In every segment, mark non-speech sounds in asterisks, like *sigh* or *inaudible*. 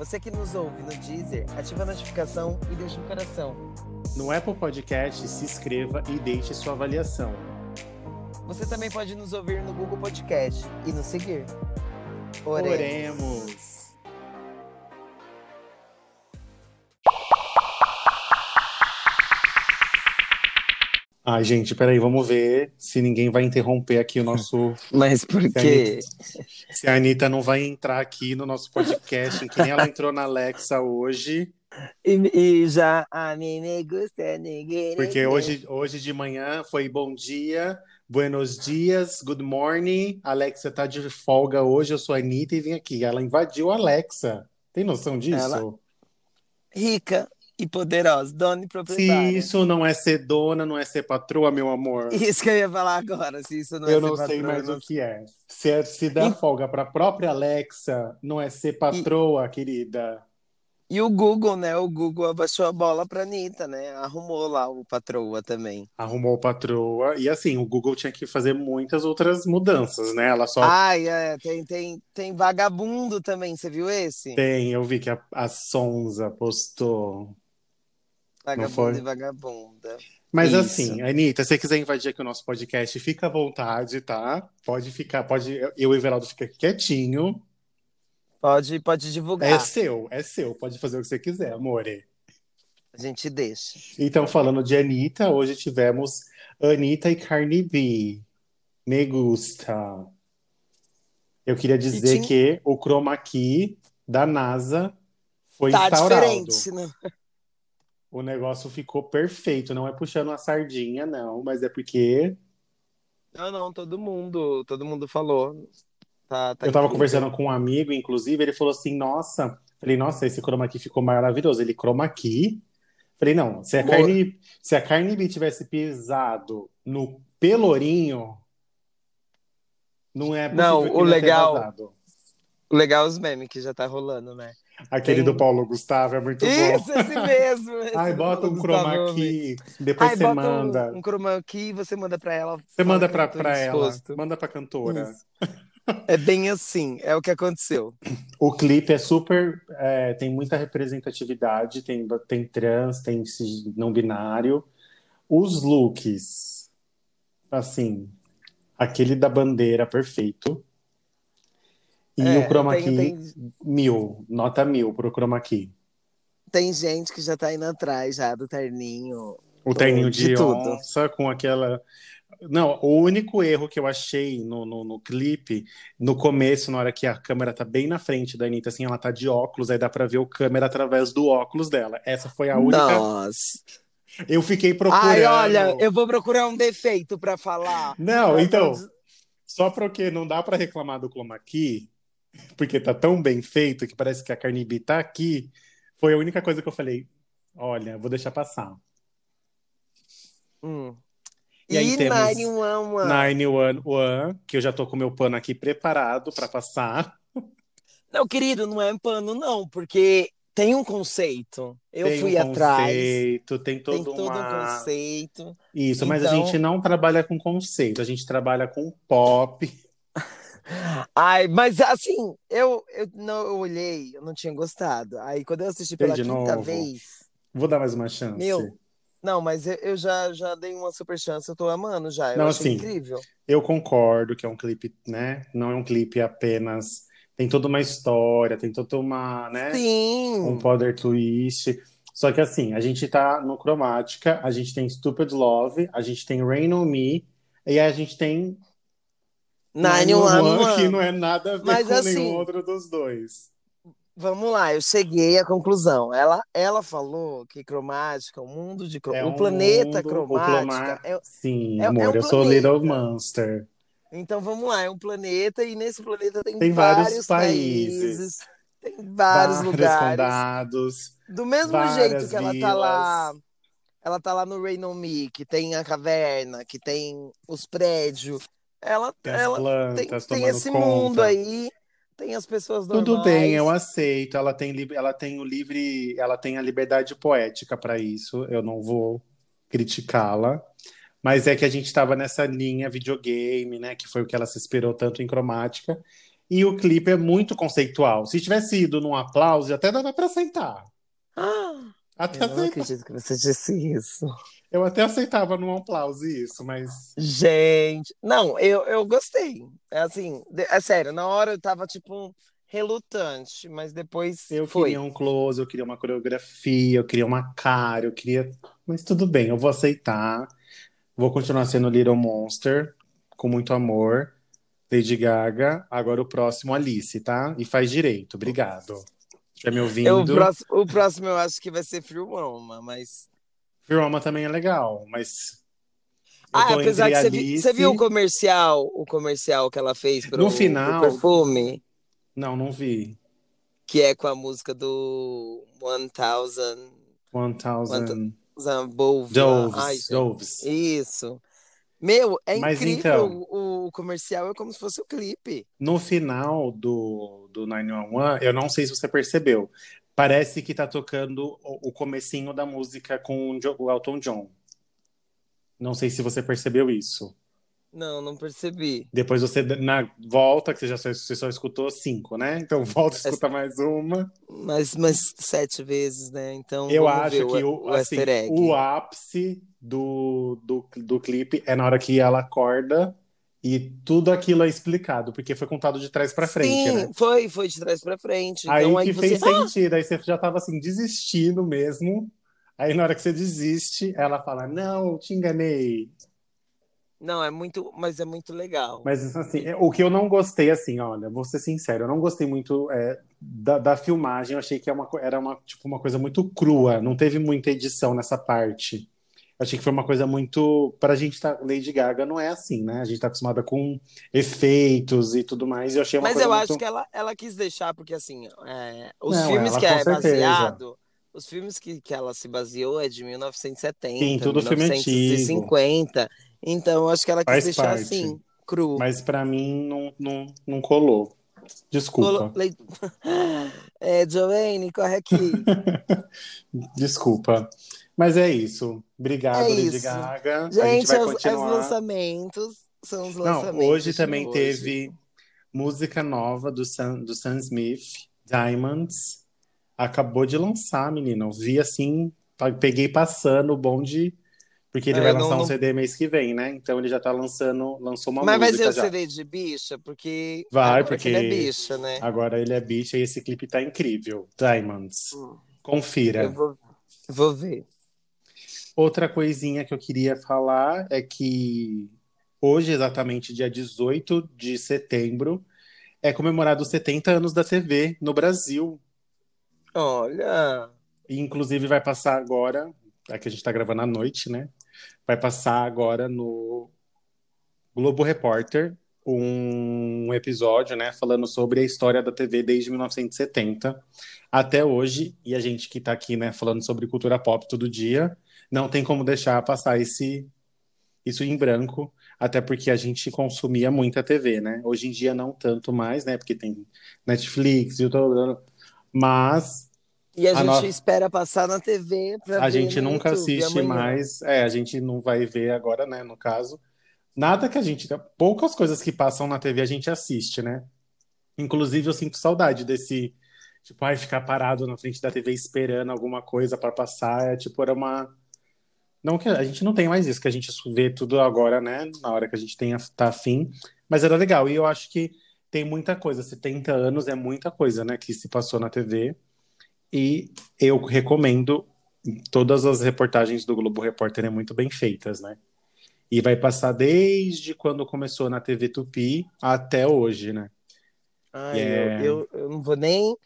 Você que nos ouve no Deezer, ativa a notificação e deixa um coração. No Apple Podcast, se inscreva e deixe sua avaliação. Você também pode nos ouvir no Google Podcast e nos seguir. Oremos. Oremos. Ai, gente, peraí, vamos ver se ninguém vai interromper aqui o nosso. *laughs* Mas por quê? Se a Anitta não vai entrar aqui no nosso podcast, que nem ela entrou na Alexa hoje. E, e já a mim me gusta ninguém. Porque hoje, hoje de manhã foi bom dia, buenos dias, good morning. Alexa tá de folga hoje, eu sou a Anitta e vim aqui. Ela invadiu a Alexa. Tem noção disso? Ela... Rica, e poderosa, dona e proprietária. Se isso não é ser dona, não é ser patroa, meu amor. Isso que eu ia falar agora, se isso não é eu não sei mais o que é. Se, é, se dá e... folga para a própria Alexa, não é ser patroa, e... querida. E o Google, né? O Google abaixou a bola pra Anitta, né? Arrumou lá o patroa também. Arrumou o patroa. E assim, o Google tinha que fazer muitas outras mudanças, né? Ela só. Ai, é, tem, tem, tem vagabundo também, você viu esse? Tem, eu vi que a, a Sonza postou. Vagabunda e vagabunda. Mas Isso. assim, Anitta, se você quiser invadir aqui o nosso podcast, fica à vontade, tá? Pode ficar, pode. Eu e o Everaldo fica quietinho. Pode, pode divulgar. É seu, é seu. Pode fazer o que você quiser, amore. A gente deixa. Então, falando de Anitta, hoje tivemos Anitta e Cardi B. Me gusta. Eu queria dizer tinha... que o chroma key da NASA foi tá instaurado. Diferente, né? O negócio ficou perfeito. Não é puxando uma sardinha, não, mas é porque. Não, não, todo mundo, todo mundo falou. Tá, tá eu tava incrível. conversando com um amigo, inclusive, ele falou assim: nossa, falei, nossa, esse chroma key ficou maravilhoso. Ele chroma key. Falei, não, se a carne, se a carne B tivesse pisado no pelourinho, não é possível não, o legal, o legal é os memes que já tá rolando, né? Aquele Tem... do Paulo Gustavo é muito Isso, bom. Isso, esse mesmo. *laughs* Esse Ai, bota um chroma key, depois Ai, você manda. Um, um chroma key você manda pra ela. Você manda pra, pra ela, manda pra cantora. É bem assim, é o que aconteceu. O clipe é super. É, tem muita representatividade, tem, tem trans, tem não binário. Os looks, assim, aquele da bandeira perfeito. E é, o chroma key, tem... mil, nota mil pro chroma key. Tem gente que já tá indo atrás já do terninho. O terninho de, de onça com aquela... Não, o único erro que eu achei no, no, no, clipe, no começo, na hora que a câmera tá bem na frente da Anitta, assim, ela tá de óculos, aí dá pra ver o câmera através do óculos dela. Essa foi a única... Nossa... Eu fiquei procurando... Ai, olha, eu vou procurar um defeito para falar. Não, então... Só porque não dá para reclamar do chroma key, porque tá tão bem feito que parece que a Carne B tá aqui, foi a única coisa que eu falei, olha, vou deixar passar. Hum. E, e aí temos 911. 911, que eu já tô com meu pano aqui preparado para passar. Não, querido, não é pano não, porque tem um conceito. Eu tem fui um atrás. Conceito, tem todo, tem todo uma... um conceito. Isso, mas então... a gente não trabalha com conceito, a gente trabalha com pop. Ai, mas assim, eu, eu não eu olhei, eu não tinha gostado. Aí quando eu assisti pela quinta novo. vez. Vou dar mais uma chance. Meu, não, mas eu, eu, já, já dei uma super chance, eu tô amando já. Eu não, assim, incrível. Eu concordo que é um clipe, né? Não é um clipe apenas. Tem toda uma história, tem toda uma, né? Sim. Um poder twist. Só que assim, a gente tá no Cromática, a gente tem Stupid Love, a gente tem Rain on Me, e a gente tem 911, que não é nada a ver Mas, com assim, nenhum outro dos dois. Vamos lá, eu cheguei à conclusão. Ela, ela falou que cromática, o mundo de cromática, é um planeta mundo, cromática. É, Sim, é, amor, é um eu sou Little Monster. Então vamos lá, é um planeta e nesse planeta tem, tem vários, vários países. países. Tem vários, vários lugares. condados. Do mesmo jeito que ela vilas. tá lá. Ela tá lá no Reino Me, que tem a caverna, que tem os prédios. Ela, tem ela plantas, tem, tem esse conta. mundo aí tem as pessoas normais. Tudo bem, eu aceito. Ela tem, ela tem o livre, ela tem a liberdade poética para isso. Eu não vou criticá-la. Mas é que a gente estava nessa linha videogame, né? Que foi o que ela se esperou tanto em cromática. E o clipe é muito conceitual. Se tivesse ido num aplauso, até dava para aceitar. Ah, até eu não acredito que você disse isso. Eu até aceitava num aplauso isso, mas. Gente, não, eu, eu gostei. É assim, é sério, na hora eu tava tipo relutante, mas depois. Eu foi. queria um close, eu queria uma coreografia, eu queria uma cara, eu queria. Mas tudo bem, eu vou aceitar. Vou continuar sendo Little Monster, com muito amor. Lady Gaga. Agora o próximo, Alice, tá? E faz direito. Obrigado. Tá me ouvindo? Eu, o, próximo, o próximo eu acho que vai ser Free Roma, mas. Roma também é legal, mas. Ah, apesar que você, viu, você viu o comercial, o comercial que ela fez pro, no final, pro perfume? Não, não vi. Que é com a música do One Thousand. One Thousand. Doves. Doves. Doves. Isso. Meu, é Mas incrível. Então, o comercial é como se fosse o clipe. No final do, do 911, eu não sei se você percebeu. Parece que tá tocando o, o comecinho da música com o Elton John. Não sei se você percebeu isso. Não, não percebi. Depois você, na volta, que você já só, você só escutou cinco, né? Então *laughs* volta e escuta mais uma. Mais, mais sete vezes, né? Então Eu acho que o, o, assim, o ápice do, do, do clipe é na hora que ela acorda e tudo aquilo é explicado, porque foi contado de trás para frente, Sim, né? foi, foi de trás para frente. Aí então, que aí você... fez sentido, aí você já tava assim, desistindo mesmo. Aí na hora que você desiste, ela fala: Não, te enganei. Não, é muito, mas é muito legal. Mas assim, é, o que eu não gostei, assim, olha, vou ser sincero, eu não gostei muito é, da, da, filmagem. Eu achei que é uma, era uma, tipo, uma coisa muito crua, não teve muita edição nessa parte. Eu achei que foi uma coisa muito. Para a gente tá. Lady Gaga não é assim, né? A gente tá acostumada com efeitos e tudo mais. E eu achei uma Mas eu muito... acho que ela, ela quis deixar, porque assim, é, os não, filmes ela, que é certeza. baseado os filmes que, que ela se baseou é de 1970, Sim, tudo 1950. Filme então, acho que ela quis Faz deixar parte. assim, cru. Mas para mim não, não, não colou. Desculpa. *laughs* É, Joanne, corre aqui. *laughs* Desculpa. Mas é isso. Obrigado, é Lady isso. Gaga. Gente, a gente vai os, continuar. os lançamentos são os lançamentos. Não, hoje também hoje. teve música nova do Sam, do Sam Smith, Diamonds acabou de lançar, menina. Eu vi assim, peguei passando o bonde, porque ele é, vai lançar não, um CD mês que vem, né? Então ele já tá lançando, lançou uma Mas música. Mas vai ser o CD de bicha, porque. Vai, porque. ele é bicha, né? Agora ele é bicha e esse clipe tá incrível. Diamonds. Hum. Confira. Eu vou, vou ver. Outra coisinha que eu queria falar é que hoje, exatamente dia 18 de setembro, é comemorado os 70 anos da TV no Brasil. Olha! inclusive vai passar agora, é que a gente está gravando à noite, né? Vai passar agora no Globo Repórter um episódio, né, falando sobre a história da TV desde 1970 até hoje. E a gente que está aqui, né, falando sobre cultura pop todo dia, não tem como deixar passar esse isso em branco, até porque a gente consumia muita TV, né? Hoje em dia não tanto mais, né? Porque tem Netflix, YouTube, mas. E a, a gente espera passar na TV para A gente nunca YouTube, assiste mais. É, a gente não vai ver agora, né? No caso. Nada que a gente. Poucas coisas que passam na TV a gente assiste, né? Inclusive, eu sinto saudade desse. Tipo, ai, ficar parado na frente da TV esperando alguma coisa para passar. É, tipo, era uma. Não que a gente não tem mais isso, que a gente vê tudo agora, né? Na hora que a gente tem, tá afim. Mas era legal. E eu acho que tem muita coisa. 70 anos é muita coisa, né, que se passou na TV. E eu recomendo todas as reportagens do Globo Repórter é muito bem feitas, né? E vai passar desde quando começou na TV Tupi até hoje, né? Ai, é... eu, eu, eu, não vou nem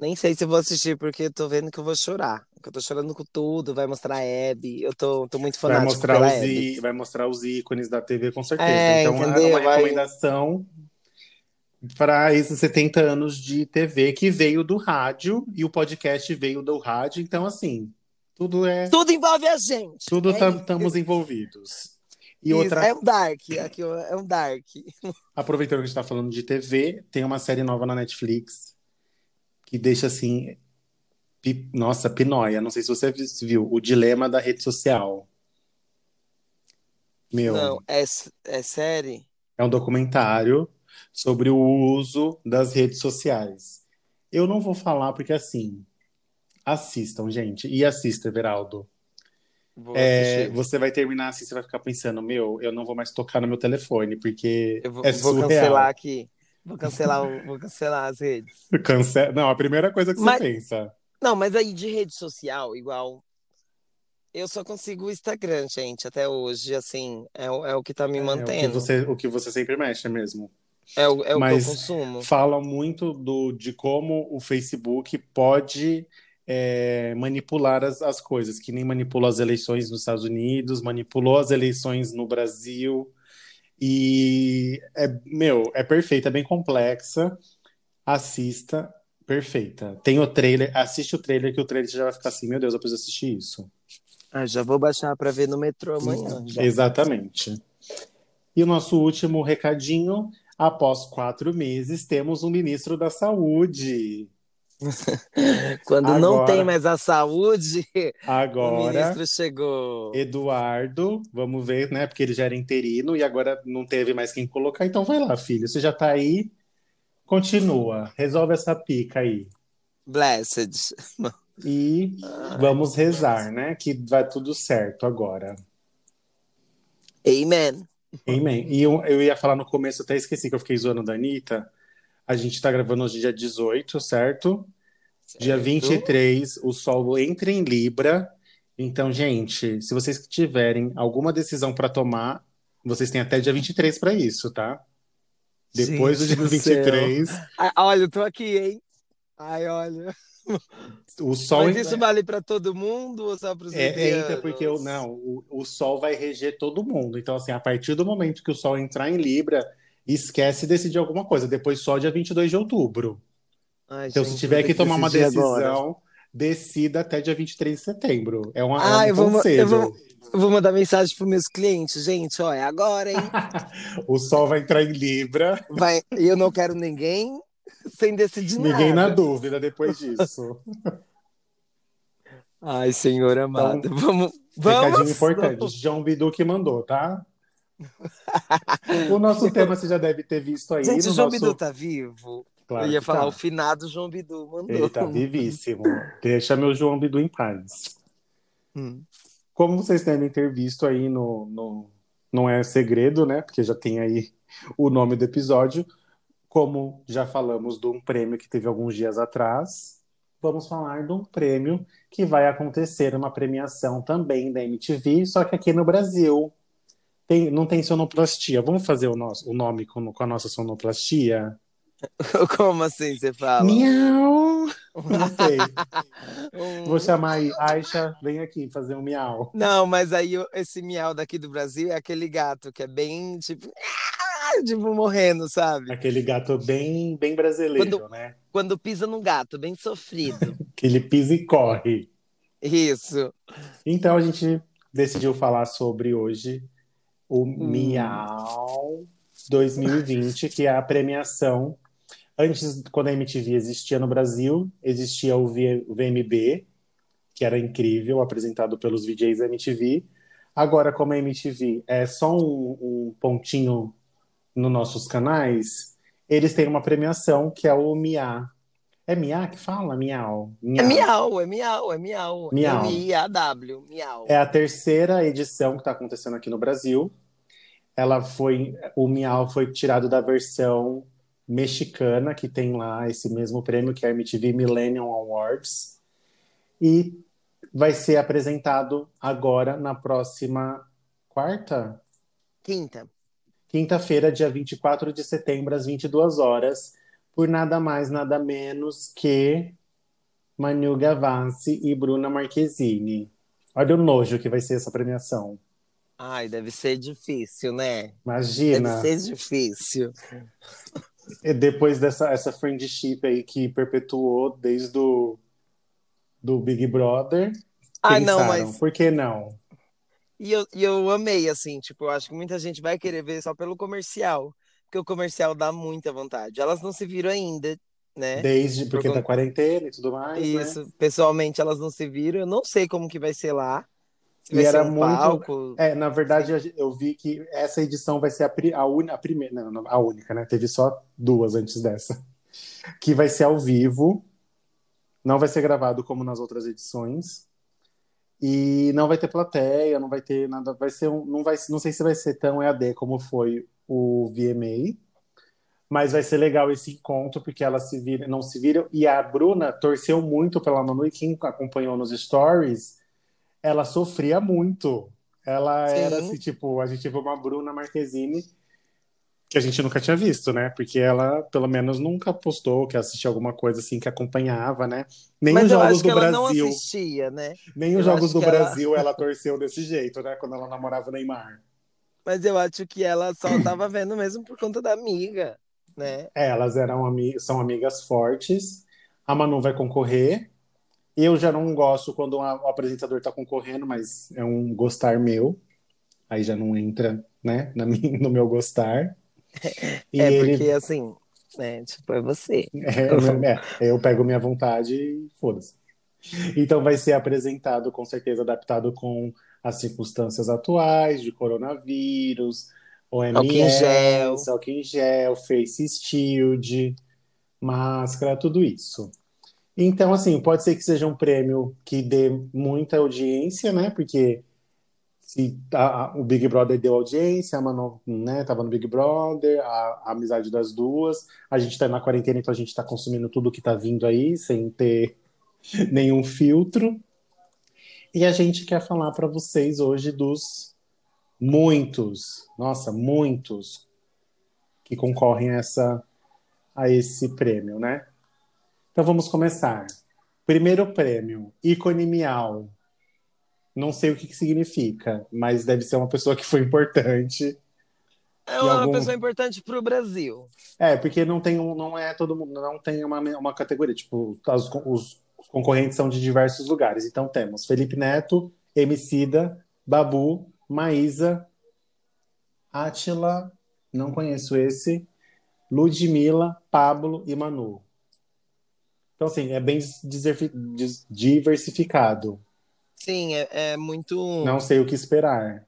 nem sei se vou assistir porque tô vendo que eu vou chorar. Que eu tô chorando com tudo, vai mostrar a Abby. Eu tô, tô muito fanático vai mostrar pela os Abby. Vai mostrar os ícones da TV com certeza. É, então entendeu? é uma recomendação para esses 70 anos de TV que veio do rádio e o podcast veio do rádio, então assim, tudo é Tudo envolve a gente. Tudo estamos é envolvidos. E Isso, outra é um dark, aqui é um dark. Aproveitando que a gente está falando de TV, tem uma série nova na Netflix que deixa assim, pi... nossa, pinóia, não sei se você viu, o dilema da rede social. Meu. Não, é, é série? É um documentário sobre o uso das redes sociais. Eu não vou falar porque assim, assistam, gente, e assista, Everaldo. É, você vai terminar assim, você vai ficar pensando, meu, eu não vou mais tocar no meu telefone, porque eu vou, é vou cancelar aqui. Vou cancelar, vou cancelar as redes. *laughs* Cancela... Não, a primeira coisa que mas... você pensa. Não, mas aí de rede social, igual. Eu só consigo o Instagram, gente, até hoje, assim, é, é o que tá me mantendo. É, o, que você, o que você sempre mexe mesmo. É o, é o Mas que eu consumo. Fala muito do, de como o Facebook pode é, manipular as, as coisas, que nem manipulou as eleições nos Estados Unidos, manipulou as eleições no Brasil. E, é, meu, é perfeita, é bem complexa. Assista, perfeita. Tem o trailer, assiste o trailer, que o trailer já vai ficar assim: meu Deus, eu preciso assistir isso. Ah, já vou baixar para ver no metrô amanhã. Exatamente. E o nosso último recadinho Após quatro meses, temos um ministro da Saúde. *laughs* Quando agora, não tem mais a saúde, agora, o ministro chegou. Eduardo, vamos ver, né? Porque ele já era interino e agora não teve mais quem colocar. Então vai lá, filho. Você já tá aí. Continua. Resolve essa pica aí. Blessed. *laughs* E vamos rezar, né? Que vai tudo certo agora. Amen. Amém. E eu, eu ia falar no começo, até esqueci que eu fiquei zoando da Anitta. A gente tá gravando hoje dia 18, certo? certo? Dia 23, o Sol entra em Libra. Então, gente, se vocês tiverem alguma decisão para tomar, vocês têm até dia 23 para isso, tá? Depois gente do dia 23. Ah, olha, eu tô aqui, hein? Ai, olha. O sol Mas isso vale para todo mundo ou só para os é, entra porque eu, não, o, o sol vai reger todo mundo. Então, assim, a partir do momento que o sol entrar em Libra, esquece de decidir alguma coisa. Depois só dia 22 de outubro. Ai, então, gente, se tiver que tomar uma decisão, agora. decida até dia 23 de setembro. É, uma, ah, é um eu. Vou, eu, vou, eu vou mandar mensagem para meus clientes. Gente, ó, é agora, hein? *laughs* o sol vai entrar em Libra. Vai, eu não quero ninguém sem decidir Ninguém nada. na dúvida depois disso. Ai, senhor amado. Então, vamos, vamos. Recadinho importante. João Bidu que mandou, tá? O nosso *laughs* tema você já deve ter visto aí. Gente, o João nosso... Bidu tá vivo? Claro Eu ia falar tá. o finado João Bidu mandou. Ele tá vivíssimo. Deixa meu João Bidu em paz. Hum. Como vocês devem ter visto aí no, no. Não é segredo, né? Porque já tem aí o nome do episódio. Como já falamos de um prêmio que teve alguns dias atrás, vamos falar de um prêmio que vai acontecer, uma premiação também da MTV, só que aqui no Brasil. Tem, não tem sonoplastia. Vamos fazer o, nosso, o nome com, com a nossa sonoplastia? *laughs* Como assim você fala? Miau! Não *laughs* sei. Vou chamar aí, Aisha, vem aqui fazer um miau. Não, mas aí esse miau daqui do Brasil é aquele gato que é bem tipo tipo, morrendo, sabe? Aquele gato bem, bem brasileiro, quando, né? Quando pisa no gato, bem sofrido. *laughs* que ele pisa e corre. Isso. Então a gente decidiu falar sobre hoje o hum. Miau 2020, que é a premiação. Antes, quando a MTV existia no Brasil, existia o VMB, que era incrível, apresentado pelos VJs da MTV. Agora, como a MTV é só um, um pontinho nos nossos canais, eles têm uma premiação que é o MIA. É MIA que fala? Miau. miau. É miau, é miau, é miau. miau. M-I-A-W, miau. É a terceira edição que está acontecendo aqui no Brasil. Ela foi. O Miau foi tirado da versão mexicana, que tem lá esse mesmo prêmio, que é a MTV Millennium Awards. E vai ser apresentado agora na próxima quarta? Quinta quinta-feira, dia 24 de setembro, às 22 horas, por nada mais, nada menos que Manu Gavassi e Bruna Marquezine. Olha o nojo que vai ser essa premiação. Ai, deve ser difícil, né? Imagina. Deve ser difícil. depois dessa essa friendship aí que perpetuou desde o do Big Brother. Ah, pensaram, não, mas. Por que não? E eu, e eu amei, assim, tipo, eu acho que muita gente vai querer ver só pelo comercial. Porque o comercial dá muita vontade. Elas não se viram ainda, né? Desde, porque Por... da quarentena e tudo mais. Né? Isso, né? pessoalmente elas não se viram. Eu não sei como que vai ser lá. Se e era um muito. Palco. É, na verdade, eu vi que essa edição vai ser a, a, un... a primeira, não, a única, né? Teve só duas antes dessa. *laughs* Que vai ser ao vivo. Não vai ser gravado como nas outras edições. E não vai ter plateia, não vai ter nada, vai ser um, não vai, não sei se vai ser tão EAD como foi o VMA, mas vai ser legal esse encontro porque elas se viram, não se viram e a Bruna torceu muito pela Manu e quem acompanhou nos stories, ela sofria muito. Ela Sim. era assim, tipo, a gente viu uma Bruna Marquezine que a gente nunca tinha visto, né? Porque ela, pelo menos, nunca postou que assistia alguma coisa assim que acompanhava, né? Nem Mas os jogos do Brasil. assistia, né? Nem eu os jogos do Brasil ela... ela torceu desse jeito, né? Quando ela namorava o Neymar. Mas eu acho que ela só *clears throat* tava vendo mesmo por conta da amiga, né? É, elas eram ami são amigas fortes. A Manu vai concorrer. Eu já não gosto quando o apresentador tá concorrendo, mas é um gostar meu. Aí já não entra, né, *laughs* no meu gostar. *laughs* E é ele... porque assim, né? Tipo, é você. *laughs* É, é, eu pego minha vontade e foda-se. Então vai ser apresentado, com certeza, adaptado com as circunstâncias atuais de coronavírus, OMS, álcool em gel, álcool em gel face shield, máscara, tudo isso. Então, assim, pode ser que seja um prêmio que dê muita audiência, né? Porque se a, o Big Brother deu audiência, a Manu, né, tava no Big Brother, a, a amizade das duas, a gente tá na quarentena, então a gente tá consumindo tudo que tá vindo aí, sem ter *laughs* nenhum filtro. E a gente quer falar para vocês hoje dos muitos, nossa, muitos que concorrem a, essa, a esse prêmio, né? Então vamos começar. Primeiro prêmio, ícone Miau. Não sei o que, que significa, mas deve ser uma pessoa que foi importante. É uma algum... pessoa importante para o Brasil. É, porque não tem um, não é todo mundo, não tem uma, uma categoria. Tipo, os, os concorrentes são de diversos lugares. Então temos Felipe Neto, Emicida, Babu, Maísa, Átila, não conheço esse, Ludmilla, Pablo e Manu. Então, assim, é bem diversificado. Sim, é, é muito. Não sei o que esperar.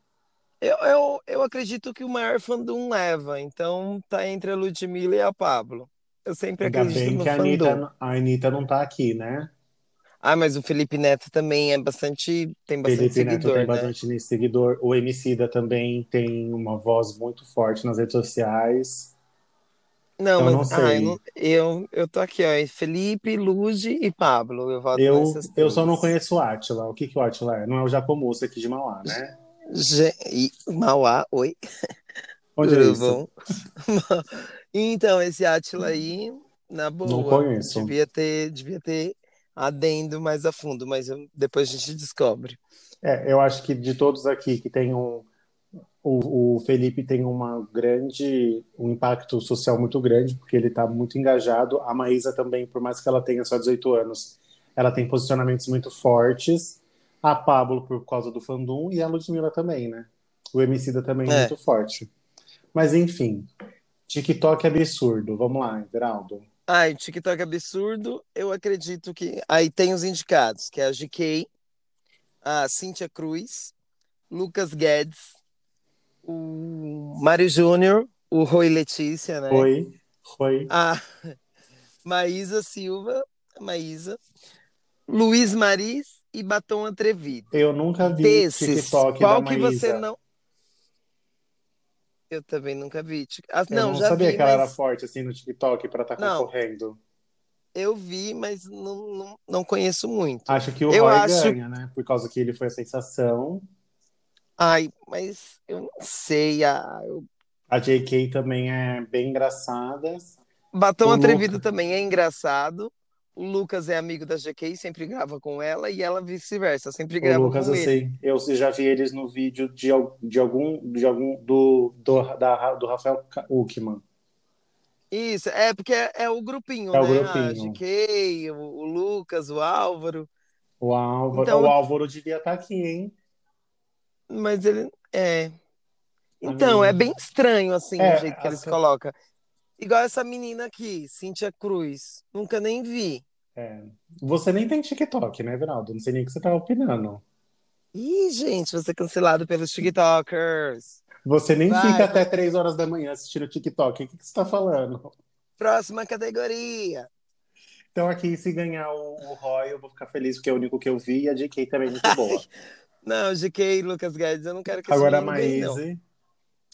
Eu, eu, eu acredito que o maior fandom leva, então tá entre a Ludmilla e a Pablo. Eu sempre Ainda acredito bem no que a Anitta, a Anitta não tá aqui, né? Ah, mas o Felipe Neto também é bastante. tem bastante Felipe seguidor. Neto tem né? bastante seguidor. O Emicida também tem uma voz muito forte nas redes sociais. Não, eu mas não ah, eu, não, eu, eu tô aqui, ó. Felipe, Lude e Pablo. Eu voto eu, eu só não conheço o Atila. O que, que o Atila é? Não é o Jacomusso aqui de Mauá, né? e, Mauá, oi. Onde é *laughs* isso? *laughs* então, esse Atila aí, na boa. Não conheço. Devia ter, devia ter adendo mais a fundo, mas eu, depois a gente descobre. É, eu acho que de todos aqui que tem um o, o Felipe tem uma grande, um impacto social muito grande, porque ele está muito engajado. A Maísa também, por mais que ela tenha só 18 anos, ela tem posicionamentos muito fortes. A Pablo, por causa do fandom, e a Ludmilla também, né? O Emicida também é, é muito forte. Mas, enfim, TikTok é absurdo. Vamos lá, Everaldo. Ai, TikTok é absurdo. Eu acredito que. Aí tem os indicados, que é a GK, a Cíntia Cruz, Lucas Guedes, o Mário Júnior, o Rui Letícia, né? Rui, Rui. A *laughs* Maísa Silva, Maísa, Luiz Maris e Batom Atrevido. Eu nunca vi Desses, TikTok qual da que você não... Eu também nunca vi. Ah, não, eu não sabia vi, que ela era forte assim no TikTok para estar tá concorrendo. Eu vi, mas não, não, não conheço muito. Acho que o eu Roy acho... ganha, né? Por causa que ele foi a sensação. Ai, mas eu não sei. A, eu... a JK também é bem engraçada. Batom o Atrevido Luca... também é engraçado. O Lucas é amigo da GK, sempre grava com ela, e ela vice-versa, sempre grava o Lucas, com eu ele. Eu já vi eles no vídeo de, de algum, de algum do, do, da, do Rafael Uckman. Isso, é porque é, é o grupinho, é né? O grupinho. A GK, o, o, Lucas, o Álvaro. O Álvaro, então, o Álvaro devia estar tá aqui, hein? Mas ele é. Então, é bem estranho assim é, o jeito que eles colocam. Igual essa menina aqui, Cíntia Cruz. Nunca nem vi. É. Você nem tem TikTok, né, Vinaldo? Não sei nem o que você tá opinando. Ih, gente, você é cancelado pelos TikTokers. Você nem Vai, fica até três horas da manhã assistindo TikTok. O que, que você tá falando? Próxima categoria. Então, aqui, se ganhar o, o Roy, eu vou ficar feliz, porque é o único que eu vi, e a GK também é muito boa. não, GK e Lucas Guedes, eu não quero que Agora a Maíse.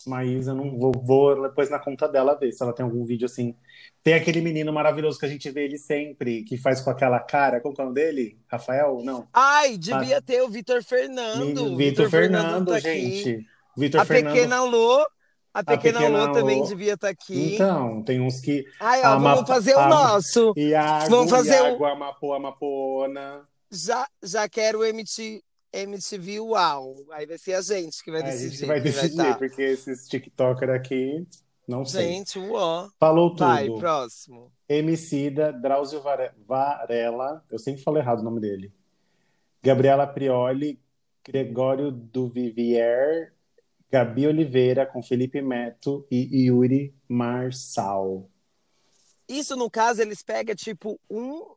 Maísa, eu não vou, vou depois na conta dela ver se ela tem algum vídeo assim. Tem aquele menino maravilhoso que a gente vê ele sempre, que faz com aquela cara. Como é o nome dele? Rafael? Não. Ai, devia Mas... ter o Vitor Fernando. Vitor Fernando, Fernando tá gente. Vitor a Fernando. pequena Lô. A pequena, a pequena Lô também devia estar tá aqui. Então, tem uns que. Ai, ó, vamos fazer o nosso. Iago, vamos fazer Iago, o... Amapô, Amapona. Já, já quero MT, MTV Uau. Aí vai ser a gente que vai decidir. A gente vai decidir, vai porque esses TikToker aqui, não sei. Gente, uó. Falou tudo. Vai, próximo. Emicida, Drauzio Varela, eu sempre falo errado o nome dele. Gabriela Prioli, Gregório Duvivier, Gabi Oliveira, com Felipe Meto e Yuri Marçal. Isso, no caso, eles pegam, tipo, um...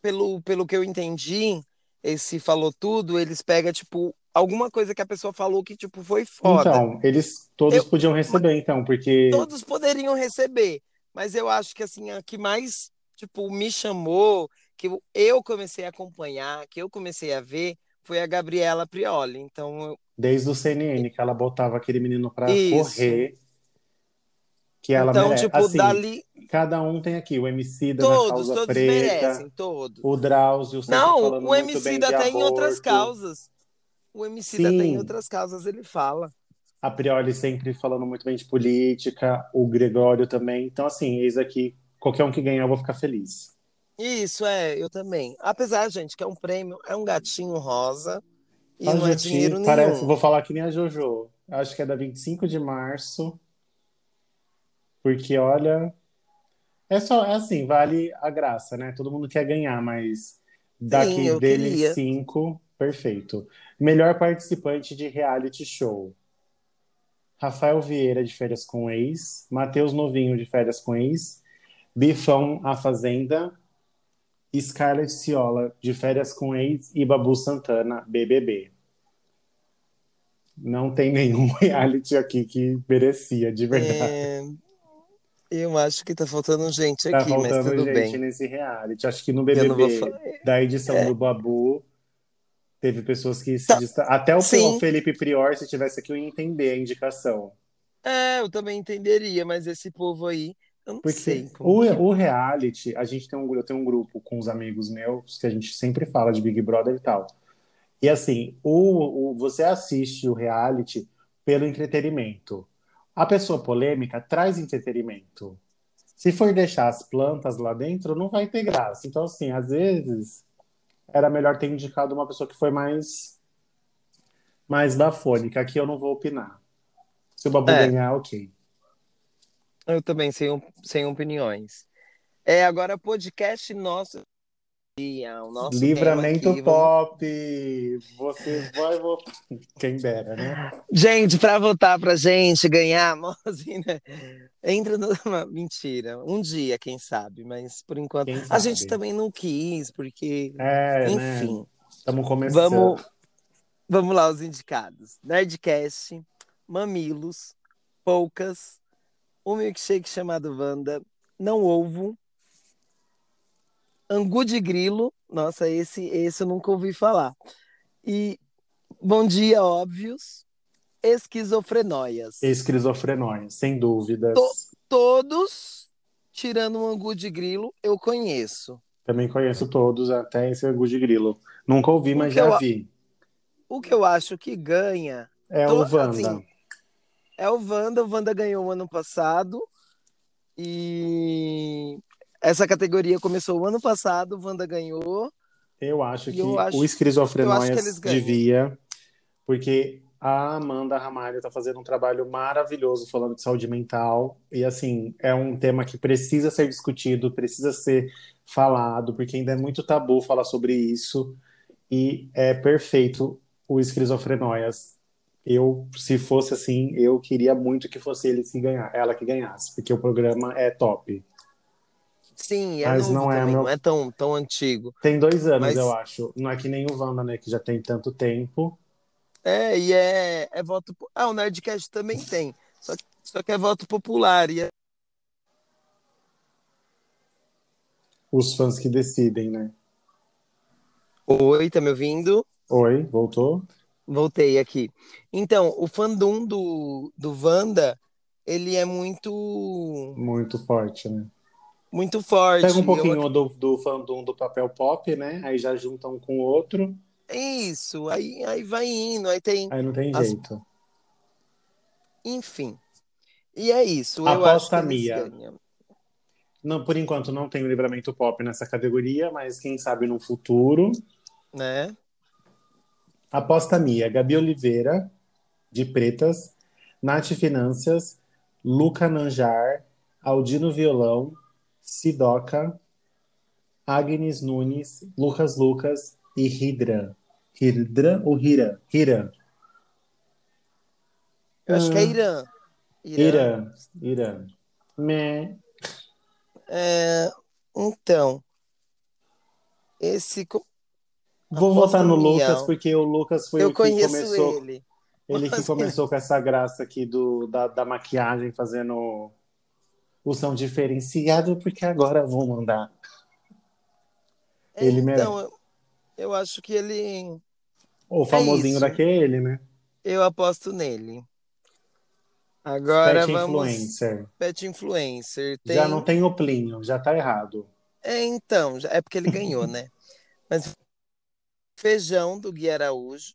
Pelo, pelo que eu entendi, esse falou tudo, eles pegam, tipo, alguma coisa que a pessoa falou que, tipo, foi foda. Então, eles todos eu, podiam receber, então, porque. Todos poderiam receber. Mas eu acho que, assim, a que mais, tipo, me chamou, que eu comecei a acompanhar, que eu comecei a ver, foi a Gabriela Prioli. Então. Eu... Desde o CNN, que ela botava aquele menino pra Isso. correr. Que ela então, tipo, assim, dali cada um tem aqui. O MC da todos, causa todos preta, merecem, todos. o Drauzio Não, o MC da tem em outras causas. O MC da tem em outras causas, ele fala. A Prioli sempre falando muito bem de política, o Gregório também. Então, assim, eis aqui, qualquer um que ganhar, eu vou ficar feliz. Isso, é, eu também. Apesar, gente, que é um prêmio, é um gatinho rosa e a não é dinheiro parece, nenhum. Vou falar que nem a Jojo. Acho que é da 25 de março. Porque, olha, é só, é assim, vale a graça, né? Todo mundo quer ganhar, mas daqui Sim, dele queria. cinco, perfeito. Melhor participante de reality show. Rafael Vieira, de Férias com Ex. Matheus Novinho, de Férias com Ex. Bifão, A Fazenda. Scarlett Ciola, de Férias com Ex. E Babu Santana, BBB. Não tem nenhum *laughs* reality aqui que merecia, de verdade. É... Eu acho que tá faltando gente tá aqui, mas tudo gente bem. nesse reality. Acho que no BBB da edição é. do Babu teve pessoas que se tá. Até o Sim. Felipe Prior, se tivesse aqui, eu ia entender a indicação. É, eu também entenderia, mas esse povo aí, eu não Porque sei. O, que... o reality, a gente tem um, eu tenho um grupo com os amigos meus que a gente sempre fala de Big Brother e tal. E assim, o, o você assiste o reality pelo entretenimento. A pessoa polêmica traz entretenimento. Se for deixar as plantas lá dentro, não vai ter graça. Então, assim, às vezes era melhor ter indicado uma pessoa que foi mais mais bafônica. Aqui eu não vou opinar. Se o Babu é. ganhar, ok. Eu também, sem, sem opiniões. É, agora podcast nosso Livramento aqui, Pop! Você vai votar. *laughs* Quem dera, né? Gente, para votar pra gente ganhar, né? *laughs* entra no. *laughs* Mentira. Um dia, quem sabe, mas por enquanto. A gente também não quis, porque. É, né? Enfim. Estamos né? começando. Vamos, vamos lá, os indicados: Nerdcast, Mamilos, Poucas, um milkshake chamado Wanda, Não Ovo Angu de Grilo. Nossa, esse, esse eu nunca ouvi falar. E Bom Dia Óbvios. Esquizofrenóias. Esquizofrenóias, sem dúvidas. To todos, tirando o Angu de Grilo, eu conheço. Também conheço todos, até esse Angu de Grilo. Nunca ouvi, mas já eu, vi. O que eu acho que ganha. É o Wanda. Assim, é o Wanda. O Wanda ganhou o ano passado. E essa categoria começou o ano passado, o Wanda ganhou. Eu acho que eu acho, o Esquizofrenóias devia, porque a Amanda Ramalho está fazendo um trabalho maravilhoso falando de saúde mental. E, assim, é um tema que precisa ser discutido, precisa ser falado, porque ainda é muito tabu falar sobre isso. E é perfeito o Esquizofrenóias. Eu, se fosse assim, eu queria muito que fosse ele que ganhar, ela que ganhasse, porque o programa é top. Sim, é mas não é, também, meu... não é tão, tão antigo. Tem dois anos, mas... eu acho. Não é que nem o Wanda, né? Que já tem tanto tempo. É, e é, é voto. Ah, o Nerdcast também tem. Só que, só que é voto popular. E é... Os fãs que decidem, né? Oi, tá me ouvindo? Oi, voltou? Voltei aqui. Então, o fandom do, do Wanda, ele é muito. Muito forte, né? Muito forte. Pega um pouquinho Eu... do, do fandom do papel pop, né? Aí já juntam um com o outro. Isso, aí, aí vai indo, aí tem. Aí não tem as... jeito. Enfim. E é isso. Aposta Mia. Não, por enquanto não tem o livramento pop nessa categoria, mas quem sabe no futuro. Né? Aposta Mia, Gabi Oliveira, de Pretas, Nath Finanças, Luca Nanjar, Aldino Violão, Sidoca, Agnes Nunes, Lucas Lucas e Hidra. Hidra ou Hira? Hira. Eu acho que é Irã. Irã. Irã. Irã. É, então, esse. Vou votar no Lucas, porque o Lucas foi Eu o que começou. Ele, ele que começou com essa graça aqui do, da, da maquiagem, fazendo som diferenciado, porque agora vou mandar. É, ele então, merece. Eu acho que ele. O famosinho é daqui é ele, né? Eu aposto nele. Agora Pet vamos. Influencer. Pet Influencer. Tem... Já não tem o Plinho, já tá errado. É, então, é porque ele ganhou, né? *laughs* Mas Feijão do Gui Araújo,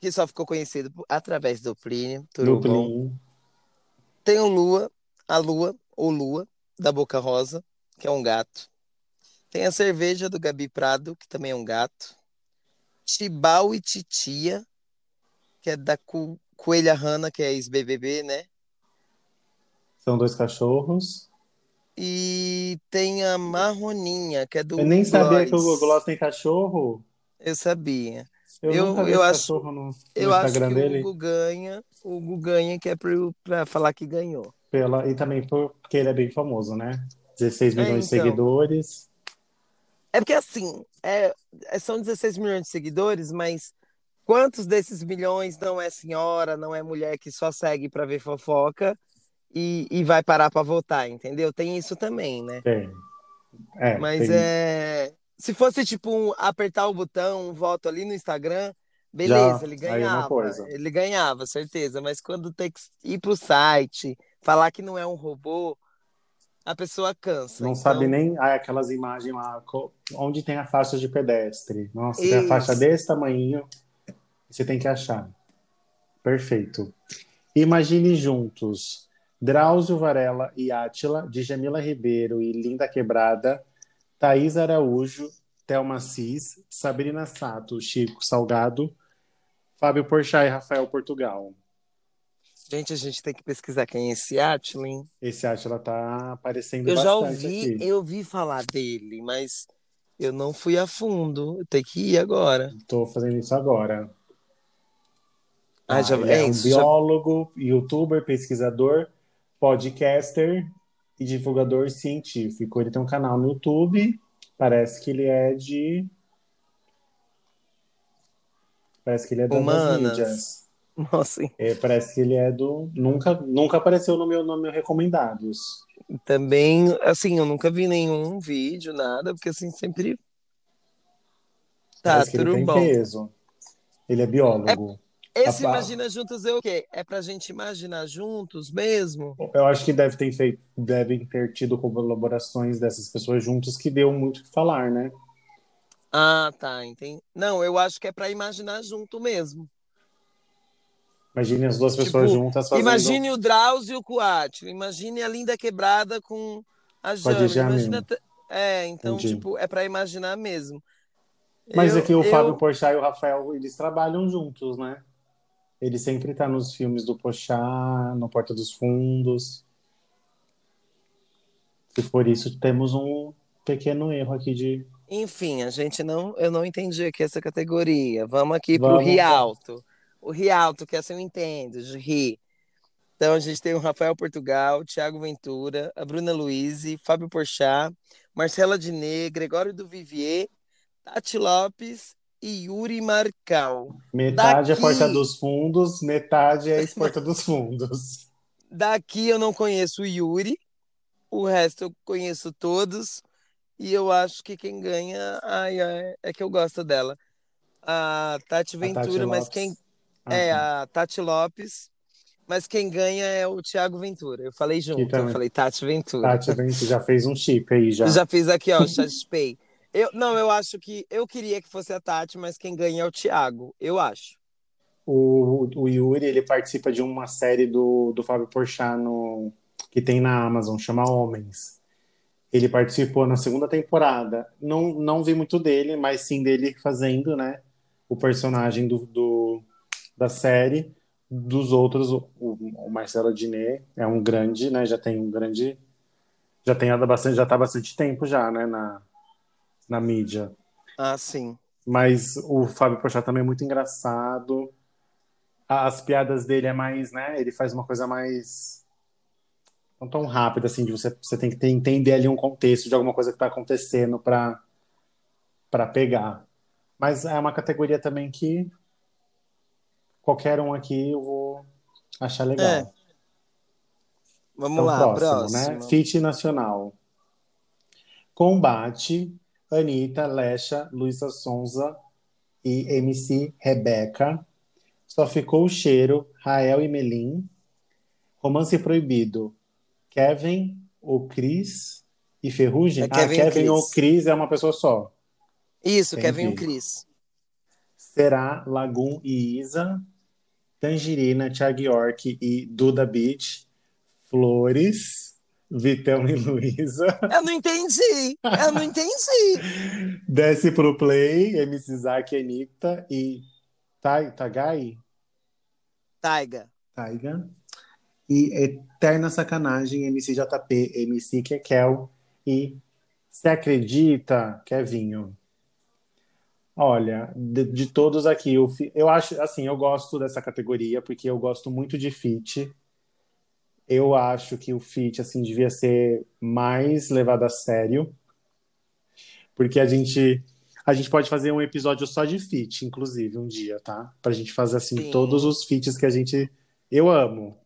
que só ficou conhecido através do Plínio. Do Plínio. Tem o Lua, a Lua, ou Lua, da Boca Rosa, que é um gato. Tem a cerveja do Gabi Prado, que também é um gato. Chibau e Titia, que é da Co Coelha Rana, que é ex-BBB, né? São dois cachorros. E tem a Marroninha, que é do. Eu nem sabia que o Gloss tem cachorro. Eu sabia. Eu, eu, eu acho, no, no eu acho que dele. o Hugo ganha, o Hugo ganha, que é para falar que ganhou. Pela, e também porque ele é bem famoso, né? 16 milhões é, então. de seguidores. É porque assim, é, é, são 16 milhões de seguidores, mas quantos desses milhões não é senhora, não é mulher que só segue para ver fofoca e, e vai parar para votar, entendeu? Tem isso também, né? Tem. É, mas tem... é. Se fosse tipo um, apertar o botão, um voto ali no Instagram, beleza, Já, ele ganhava. Ele ganhava, certeza. Mas quando tem que ir pro site, falar que não é um robô, a pessoa cansa. Não então... sabe nem ah, aquelas imagens lá, onde tem a faixa de pedestre. Nossa, Isso. tem a faixa desse tamanho, você tem que achar. Perfeito. Imagine juntos Drauzio Varela e Átila, de Jamila Ribeiro e Linda Quebrada, Thaís Araújo, Thelma Cis, Sabrina Sato, Chico Salgado, Fábio Porchat e Rafael Portugal. Gente, a gente tem que pesquisar quem é esse Atlin. Esse Atila tá aparecendo eu bastante já ouvi, aqui. Eu ouvi falar dele, mas eu não fui a fundo. Eu tenho que ir agora. Estou fazendo isso agora. Ah, ah já ele é, é um isso, biólogo, já... youtuber, pesquisador, podcaster e divulgador científico. Ele tem um canal no YouTube. Parece que ele é de. Parece que ele é das mídias. Nossa. É, parece que ele é do. Nunca, nunca apareceu no meu nome recomendados. Também, assim, eu nunca vi nenhum vídeo, nada, porque assim, sempre. Tá, parece tudo ele bom. Peso. Ele é biólogo. É, esse a... Imagina Juntos é o quê? É pra gente imaginar juntos mesmo? Eu acho que deve ter feito, devem ter tido colaborações dessas pessoas juntos que deu muito o que falar, né? Ah, tá, entendi. Não, eu acho que é para imaginar junto mesmo. Imagine as duas pessoas tipo, juntas fazendo... Imagine o Drauzio e o Coatio. Imagine a Linda Quebrada com a Jana. Imagina... É, então, Entendi. tipo, é para imaginar mesmo. Mas eu, aqui o eu... Fábio Porchat e o Rafael, eles trabalham juntos, né? Ele sempre tá nos filmes do Pochá, no Porta dos Fundos. Se for isso, temos um pequeno erro aqui de. Enfim, a gente não. Eu não entendi aqui essa categoria. Vamos aqui Vamos pro Rialto. O Rialto, que assim eu entendo, de rir. Então a gente tem o Rafael Portugal, Thiago Ventura, a Bruna Luiz, Fábio Porchat, Marcela Diné, Gregório do Vivier, Tati Lopes e Yuri Marcal. Metade Daqui... é Porta dos Fundos, metade é Porta dos Fundos. *laughs* Daqui eu não conheço o Yuri, o resto eu conheço todos. E eu acho que quem ganha ai, ai, é que eu gosto dela. A Tati Ventura, a Tati mas quem. Ah, é, tá. a Tati Lopes mas quem ganha é o Thiago Ventura. Eu falei junto, eu falei Tati Ventura. Tati Ventura, já fez um chip aí, já. Já fiz aqui, ó, *laughs* pay. Eu, não, eu acho que. Eu queria que fosse a Tati, mas quem ganha é o Thiago, eu acho. O, o Yuri, ele participa de uma série do, do Fábio Porchat no, que tem na Amazon, chama Homens. Ele participou na segunda temporada. Não, não vi muito dele, mas sim dele fazendo, né? O personagem do, do da série dos outros, o, o Marcelo Diné é um grande, né? Já tem um grande, já tem bastante, já tá bastante tempo já, né? Na, na mídia. Ah, sim. Mas o Fábio Porchat também é muito engraçado. As piadas dele é mais, né? Ele faz uma coisa mais não tão rápida assim, de você, você tem que ter, entender ali um contexto de alguma coisa que está acontecendo para para pegar. Mas é uma categoria também que qualquer um aqui eu vou achar legal. É. Vamos então, lá, próximo, né? próximo. né? Fit Nacional. Combate, Anitta, Lecha, Luísa Sonza e MC Rebeca. Só ficou o cheiro, Rael e Melim. Romance Proibido, Kevin, o Cris e Ferrugem. É Kevin ah, Kevin ou Cris é uma pessoa só. Isso, Entendi. Kevin ou Cris. Será Lagoon e Isa. Tangerina, Thiago York e Duda Beach, Flores, Vitão e Luísa. Eu não entendi, eu não entendi. *laughs* Desce pro Play, MC Zack, Anitta e Tagai? Taiga. Taiga. E Eterna Sacanagem, MC JP, MC Kekel e Você Acredita, Kevinho? Olha, de, de todos aqui, eu, eu acho, assim, eu gosto dessa categoria porque eu gosto muito de fit. Eu acho que o fit, assim, devia ser mais levado a sério. Porque a gente, a gente pode fazer um episódio só de fit, inclusive, um dia, tá? Pra gente fazer, assim, Sim. todos os fits que a gente... Eu amo.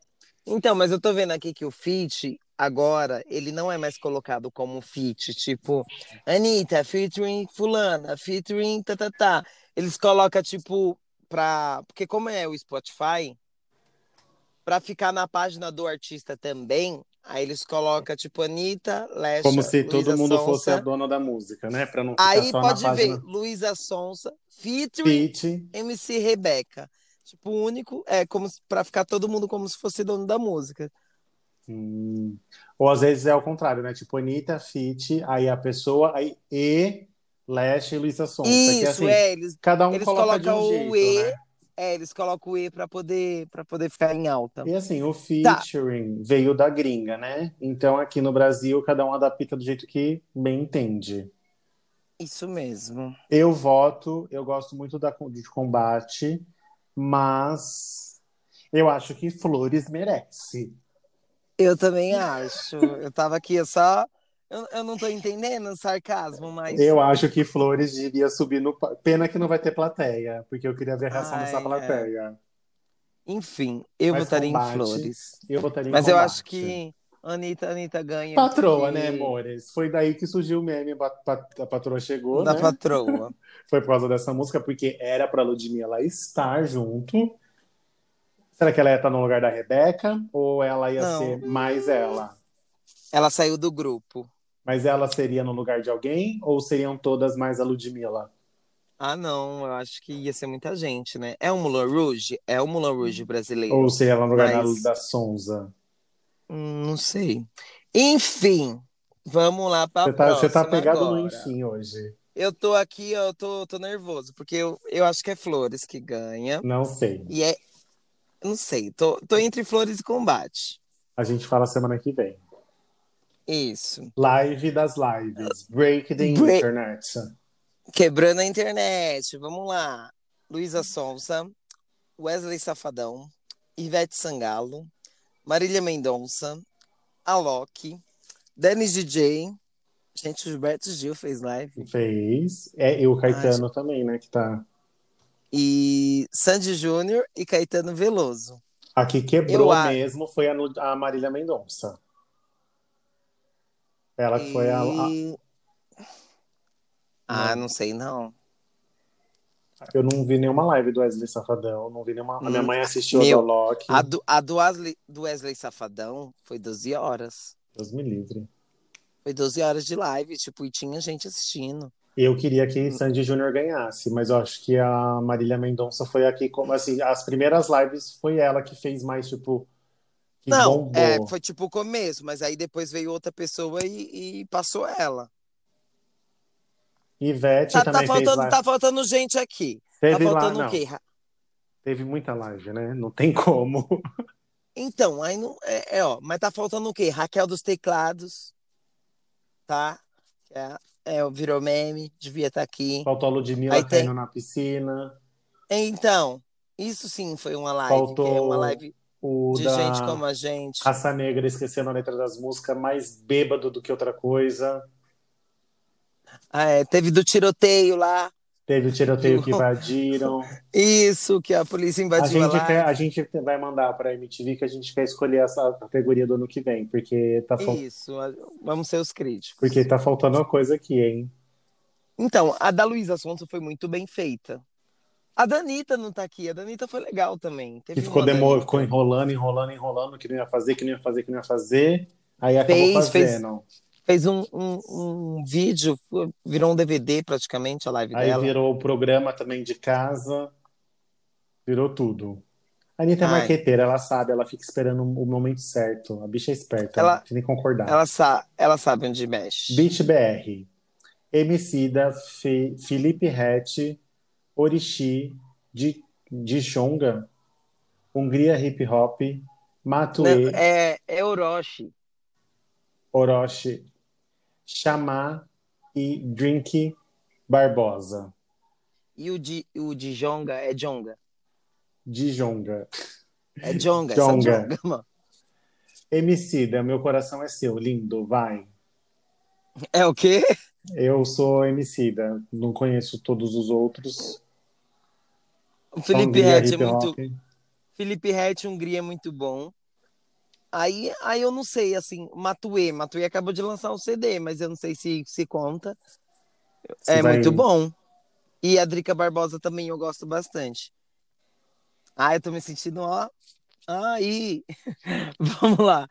Então, mas eu tô vendo aqui que o fit, agora ele não é mais colocado como feat, tipo, Anitta, featuring fulana, featuring tá, tá, tá. Eles colocam, tipo, pra... Porque como é o Spotify, pra ficar na página do artista também, aí eles colocam, tipo, Anitta, Lesha, Como se todo mundo Sonsa. fosse a dona da música, né? Pra não ficar aí só pode na ver, página... Luísa Sonsa, featuring Feat. MC Rebeca. Tipo, único, é como para ficar todo mundo como se fosse dono da música. Hum. Ou às vezes é o contrário, né? Tipo, Anitta, Fit, aí a pessoa, aí E, Lash e Luísa Sonsa. Isso, que, assim, é, eles, cada um eles coloca colocam de um jeito, o E, né? é, eles colocam o E para poder, pra poder ficar em alta. E assim, o tá. featuring tá. veio da gringa, né? Então aqui no Brasil, cada um adapta do jeito que bem entende. Isso mesmo. Eu voto, eu gosto muito da, de combate mas eu acho que Flores merece. Eu também acho. Eu tava aqui só. Eu, eu não tô entendendo o sarcasmo, mas. Eu acho que Flores devia subir no. Pena que não vai ter plateia, porque eu queria ver a reação Ai, dessa é. plateia. É. Enfim, eu mas votaria combate, em Flores. Eu votaria em Mas combate. eu acho que Anitta, Anitta ganha. Patroa, porque... né, amores? Foi daí que surgiu o meme, a patroa chegou, Da né? patroa. *laughs* Foi por causa dessa música, porque era pra Ludmilla estar junto. Será que ela ia estar no lugar da Rebeca? Ou ela ia Não. ser mais ela? Ela saiu do grupo. Mas ela seria no lugar de alguém? Ou seriam todas mais a Ludmilla? Ah, não, eu acho que ia ser muita gente, né? É o Mulan Rouge? É o Mulan Rouge brasileiro. Ou seria ela no lugar mas... da Sonza? Hum, não sei. Enfim, vamos lá para a tá, Você tá pegado agora. no enfim hoje. Eu tô aqui, eu tô, tô nervoso, porque eu, eu acho que é Flores que ganha. Não sei. E é, não sei, tô, tô entre flores e combate. A gente fala semana que vem. Isso. Live das lives. Break the Break... internet. Quebrando a internet. Vamos lá. Luísa Sonza, Wesley Safadão, Ivete Sangalo, Marília Mendonça, Alok, Dennis DJ. Gente, o Gilberto Gil fez live. Fez. É, e o Caetano Ai, também, né? Que tá. E Sandy Júnior e Caetano Veloso. A que quebrou Eu, mesmo foi a, a Marília Mendonça. Ela que e... foi a, a... Ah, não sei não. Eu não vi nenhuma live do Wesley Safadão, não vi nenhuma. A minha hum, mãe assistiu Meu, a do Loki. A, do, a do, Wesley, do Wesley Safadão foi 12 horas. Deus me livre. Foi 12 horas de live, tipo, e tinha gente assistindo. Eu queria que Sandy Júnior ganhasse, mas eu acho que a Marília Mendonça foi aqui como assim, as primeiras lives foi ela que fez mais tipo Não, é, foi tipo o começo, mas aí depois veio outra pessoa e, e passou ela. Ivete tá, tá também tá faltando, fez Tá faltando gente aqui. Tá Teve tá faltando lá, o quê? Teve muita live, né? Não tem como. *laughs* Então, aí não. É, é, ó, mas tá faltando o quê? Raquel dos Teclados, tá? É, é, virou meme, devia estar tá aqui. Faltou a Ludmilla Aí tem... na piscina. Então, isso sim foi uma live. Faltou é uma live de gente como a gente. Raça Negra esquecendo a letra das músicas, mais bêbado do que outra coisa. Ah, é, teve do tiroteio lá. Teve o tiroteio que invadiram. Isso, que a polícia invadiu a gente, quer, a gente vai mandar para a MTV que a gente quer escolher essa categoria do ano que vem, porque tá faltando. Isso, vamos ser os críticos. Porque tá faltando uma coisa aqui, hein? Então, a da Luísa Sonso foi muito bem feita. A Danita não tá aqui, a Danita foi legal também. Teve que ficou, demor... ficou enrolando, enrolando, enrolando, que não ia fazer, que não ia fazer, que não ia fazer. Aí acabou fez, fazendo. Fez fez um, um, um, vídeo, virou um DVD praticamente a live Aí dela. Aí virou o programa também de casa, virou tudo. A Anitta é marqueteira, ela sabe, ela fica esperando o momento certo. A bicha é esperta, ela, tem que concordar. Ela, sa ela sabe onde mexe. Beat BR. Emicida, Fi Felipe Rett, Orixi, de, de Xonga, Hungria Hip Hop, Matue. Não, é, é Orochi. Orochi. Chamar e Drink Barbosa. E o de, o de Jonga é Jonga? De Jonga. É Jonga, Jonga. Jonga *laughs* mano. Emicida, meu coração é seu, lindo, vai. É o quê? Eu sou Emicida, não conheço todos os outros. O Felipe Rett é muito. Felipe Rett, Hungria é muito bom. Aí, aí eu não sei, assim, Matuê. Matuê acabou de lançar um CD, mas eu não sei se se conta. Você é vai... muito bom. E a Drica Barbosa também eu gosto bastante. Ah, eu tô me sentindo, ó. Aí, *laughs* vamos lá.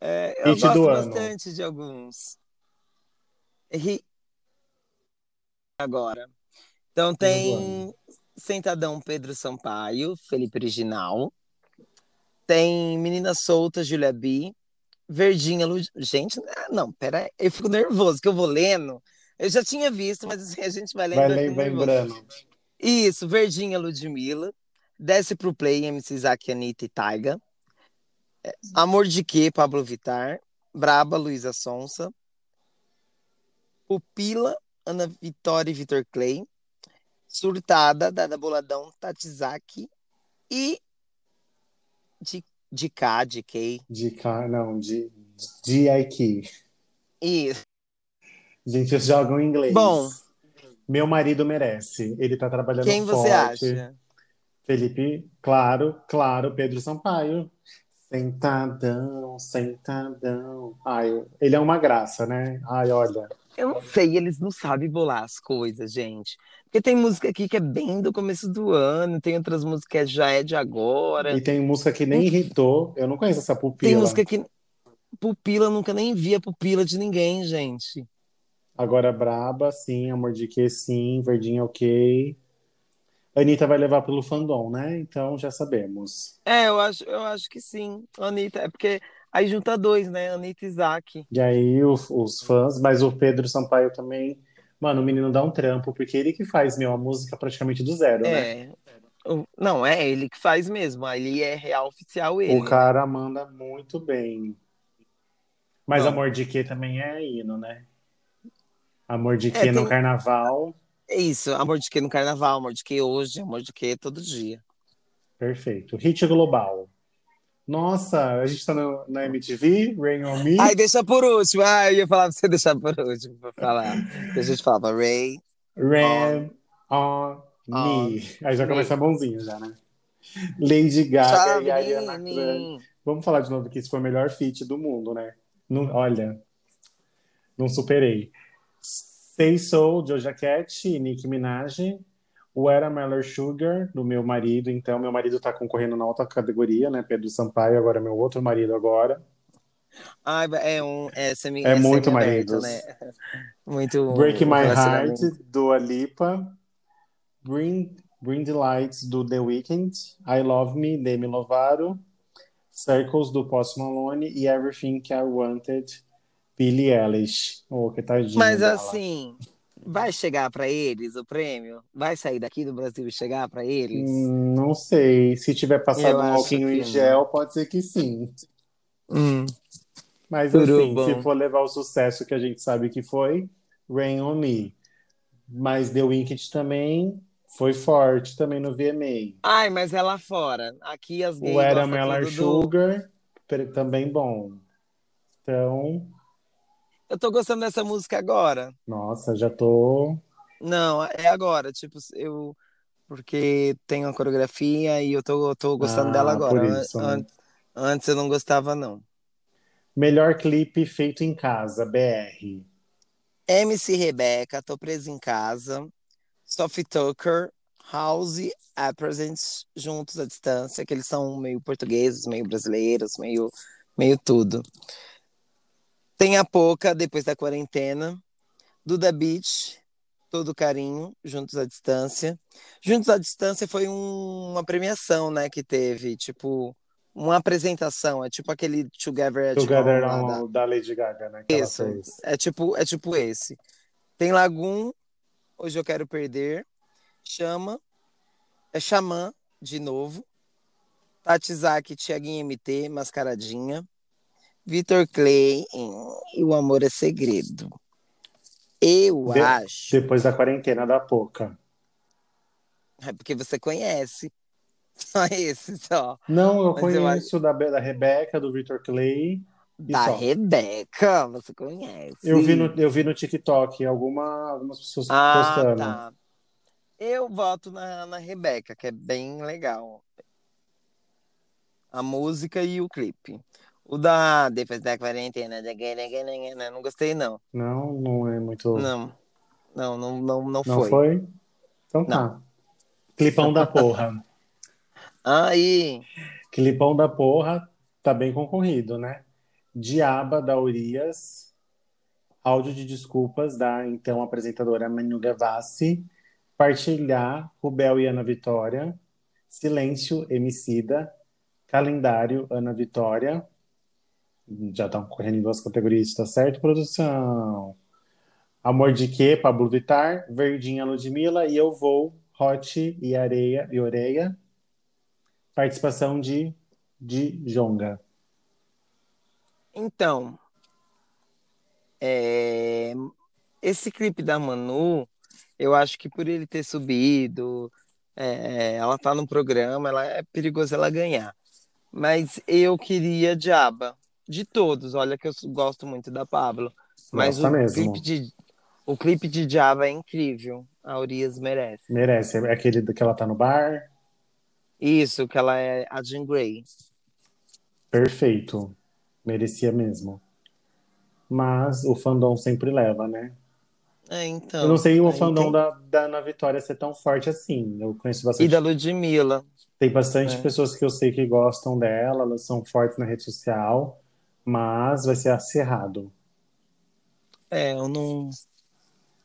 É, eu Hit gosto bastante ano. de alguns. E... Agora. Então tem Sentadão Pedro Sampaio, Felipe Original. Tem Menina Solta, Julia B. Verdinha, Lud... gente, ah, não, pera aí, eu fico nervoso, que eu vou lendo. Eu já tinha visto, mas assim, a gente vai lendo. Vai lembrando. Isso, Verdinha, Ludmilla. Desce pro Play, MC Isaac, Anitta e Taiga. É, Amor de Quê, Pablo Vitar. Braba, Luísa Sonsa. Pupila, Ana Vitória e Vitor Clay. Surtada, Dada Boladão, Tatizaki. E de, de K, de K. De K, não, de, de IQ. Isso. Gente, eles jogam em inglês. Bom. Meu marido merece. Ele tá trabalhando Quem forte. você acha? Felipe, claro, claro, Pedro Sampaio. Sentadão, sentadão. Ai, ele é uma graça, né? Ai, olha. Eu não sei, eles não sabem bolar as coisas, gente. Porque tem música aqui que é bem do começo do ano, tem outras músicas que já é de agora. E tem música que nem irritou. Eu não conheço essa pupila. Tem música que. Pupila, nunca nem vi a pupila de ninguém, gente. Agora Braba, sim. Amor de que, sim. Verdinha, ok. Anitta vai levar pelo fandom, né? Então já sabemos. É, eu acho, eu acho que sim. Anitta, é porque Aí junta dois, né? Anitta e Isaac. E aí os, os, fãs, mas o Pedro Sampaio também. Mano, o menino dá um trampo, porque ele que faz, meu, a música praticamente do zero, é. né? Não, é ele que faz mesmo. Ali é real oficial ele. O cara manda muito bem. Mas Bom, Amor de Que também é hino, né? Amor de é, Que é, no tem... carnaval. É isso, Amor de Que no carnaval, Amor de Que hoje, Amor de Que todo dia. Perfeito. Hit global. Nossa, a gente tá no, na MTV, Rain on Me. Ai, deixa por último. Ai, eu ia falar pra você deixar por último pra falar. a gente falava Rain. Rain on, on Me. Aí já começa bonzinho já, né? Lady Gaga e Ariana Grande. Vamos falar de novo que esse foi o melhor feat do mundo, né? Não, olha, não superei. Say Soul, Doja Cat e Nicki Minaj. O Era Meller Sugar, do meu marido. Então, meu marido tá concorrendo na outra categoria, né? Pedro Sampaio, agora é meu outro marido agora. Ah, é um. É, semi, é, é muito marido. Né? *laughs* Muito. Break My Heart, do Alipa. Bring, Bring the Lights, do The Weeknd. I Love Me, Demi Lovato. Circles, do Post Malone. E Everything I Wanted, Billie Eilish. Oh, que tadinho Mas dela. assim, vai chegar para eles o prêmio? Vai sair daqui do Brasil e chegar para eles? Hum, não sei. Se tiver passado Eu um alquinho em gel, pode ser que sim. Hum. Mas Tudo assim, bom. se for levar o sucesso que a gente sabe que foi, Rain on Me. Mas The Wicked também foi forte também no VMA. Ai, mas é lá fora. Aqui as gays O Era Mellar Sugar, do... também bom. Então, eu tô gostando dessa música agora. Nossa, já tô. Não, é agora. Tipo, eu. Porque tem uma coreografia e eu tô, tô gostando ah, dela agora. Isso, né? Antes eu não gostava, não. Melhor clipe feito em casa, BR. MC Rebeca, Tô Presa em Casa. Sophie Tucker, House a Presents juntos à distância, que eles são meio portugueses, meio brasileiros, meio, meio tudo. Tem a Poca, depois da quarentena. Duda Beach, todo carinho, Juntos à Distância. Juntos à Distância foi um, uma premiação, né, que teve, tipo, uma apresentação, é tipo aquele Together at Together Home, da... da Lady Gaga, né, Isso, é tipo, é tipo esse. Tem Lagoon, Hoje Eu Quero Perder, Chama, é Xamã, de novo, Tati Zaki, Tiaguinho MT, Mascaradinha, Vitor Clay e O Amor é Segredo. Eu De acho. Depois da quarentena da Poca. É porque você conhece. *laughs* Só esse, só. Não, eu Mas conheço eu da, da Rebeca, do Vitor Clay. Da só. Rebeca, você conhece. Eu vi no, eu vi no TikTok alguma, algumas pessoas ah, postando. Tá. Eu voto na, na Rebeca, que é bem legal. A música e o clipe. O da Depois da Quarentena, não gostei, não. Não, não é muito. Não, não, não, não, não foi. Não foi? Então tá. Não. Clipão da porra. Aí. Clipão da porra tá bem concorrido, né? Diaba da Urias. Áudio de desculpas da então apresentadora Manu Gavassi. Partilhar, Rubel e Ana Vitória. Silêncio, Emicida. Calendário, Ana Vitória já estão correndo em duas categorias, tá certo, produção? Amor de quê? Pablo Vittar, Verdinha Ludmilla e Eu Vou, Hot e Areia e Oreia. Participação de, de Jonga. Então, é... esse clipe da Manu, eu acho que por ele ter subido, é... ela tá no programa, ela é perigoso ela ganhar. Mas eu queria Diaba de todos. Olha que eu gosto muito da Pablo. Mas Nossa, o mesmo. clipe de o clipe de Java é incrível. A Urias merece. Merece. É aquele que ela tá no bar? Isso, que ela é a Jean Grey. Perfeito. Merecia mesmo. Mas o fandom sempre leva, né? É, então. Eu não sei o fandom tem... da, da Ana Vitória ser tão forte assim. Eu conheço bastante. E da Ludmilla. Tem bastante é. pessoas que eu sei que gostam dela, elas são fortes na rede social mas vai ser acirrado. É, eu não.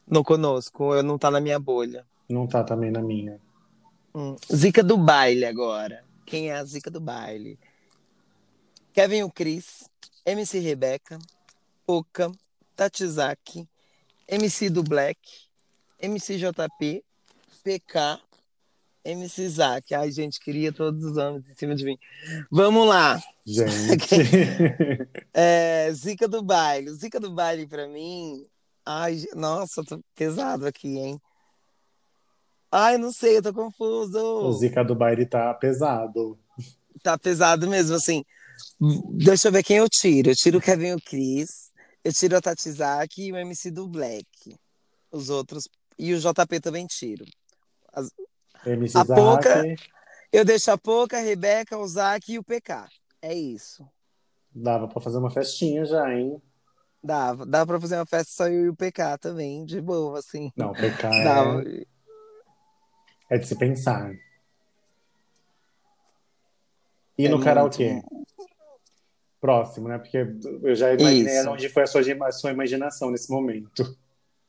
Não conosco, eu não tá na minha bolha. Não tá também na minha. Hum. Zica do baile agora. Quem é a zica do baile? Kevin o Cris, MC Rebeca, Poca, Tatizaki, MC do Black, MC JP, PK, MC Zack. Ai, gente, queria todos os homens em cima de mim. Vamos lá. Gente. *laughs* *laughs* é, Zica do baile. Zica do baile, pra mim. Ai, nossa, tô pesado aqui, hein? Ai, não sei, eu tô confuso. O Zica do baile tá pesado. Tá pesado mesmo, assim. Deixa eu ver quem eu tiro. Eu tiro o Kevin e o Chris. Eu tiro a Tatizaki e o MC do Black. Os outros. E o JP também tiro. As... MC a Pouca, eu deixo a Pouca, a Rebeca, o Zac e o PK. É isso. Dava pra fazer uma festinha já, hein? Dava. Dava pra fazer uma festa só eu e o PK também, de boa, assim. Não, o PK *laughs* Dava. é... É de se pensar. E é no karaokê? Próximo, né? Porque eu já imaginei Isso. onde foi a sua, a sua imaginação nesse momento.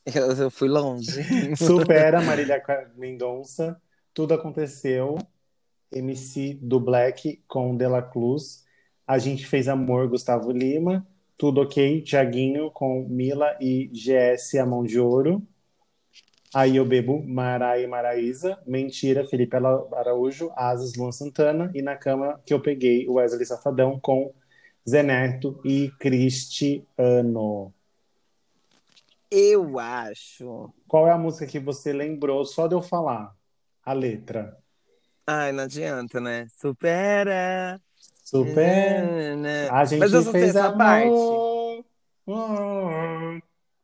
Eu, eu fui longe. *laughs* Supera Marília Mendonça. Tudo aconteceu. MC do Black com Dela Cruz. A gente fez amor, Gustavo Lima. Tudo ok, Tiaguinho com Mila e GS A Mão de Ouro. Aí eu bebo Marai e Maraísa, Mentira, Felipe Araújo, Asas, Luan Santana, e na cama que eu peguei o Wesley Safadão com Zeneto e Cristiano. Eu acho. Qual é a música que você lembrou só de eu falar? A letra. Ai, não adianta, né? Supera. Supera. A gente Mas eu fez a parte.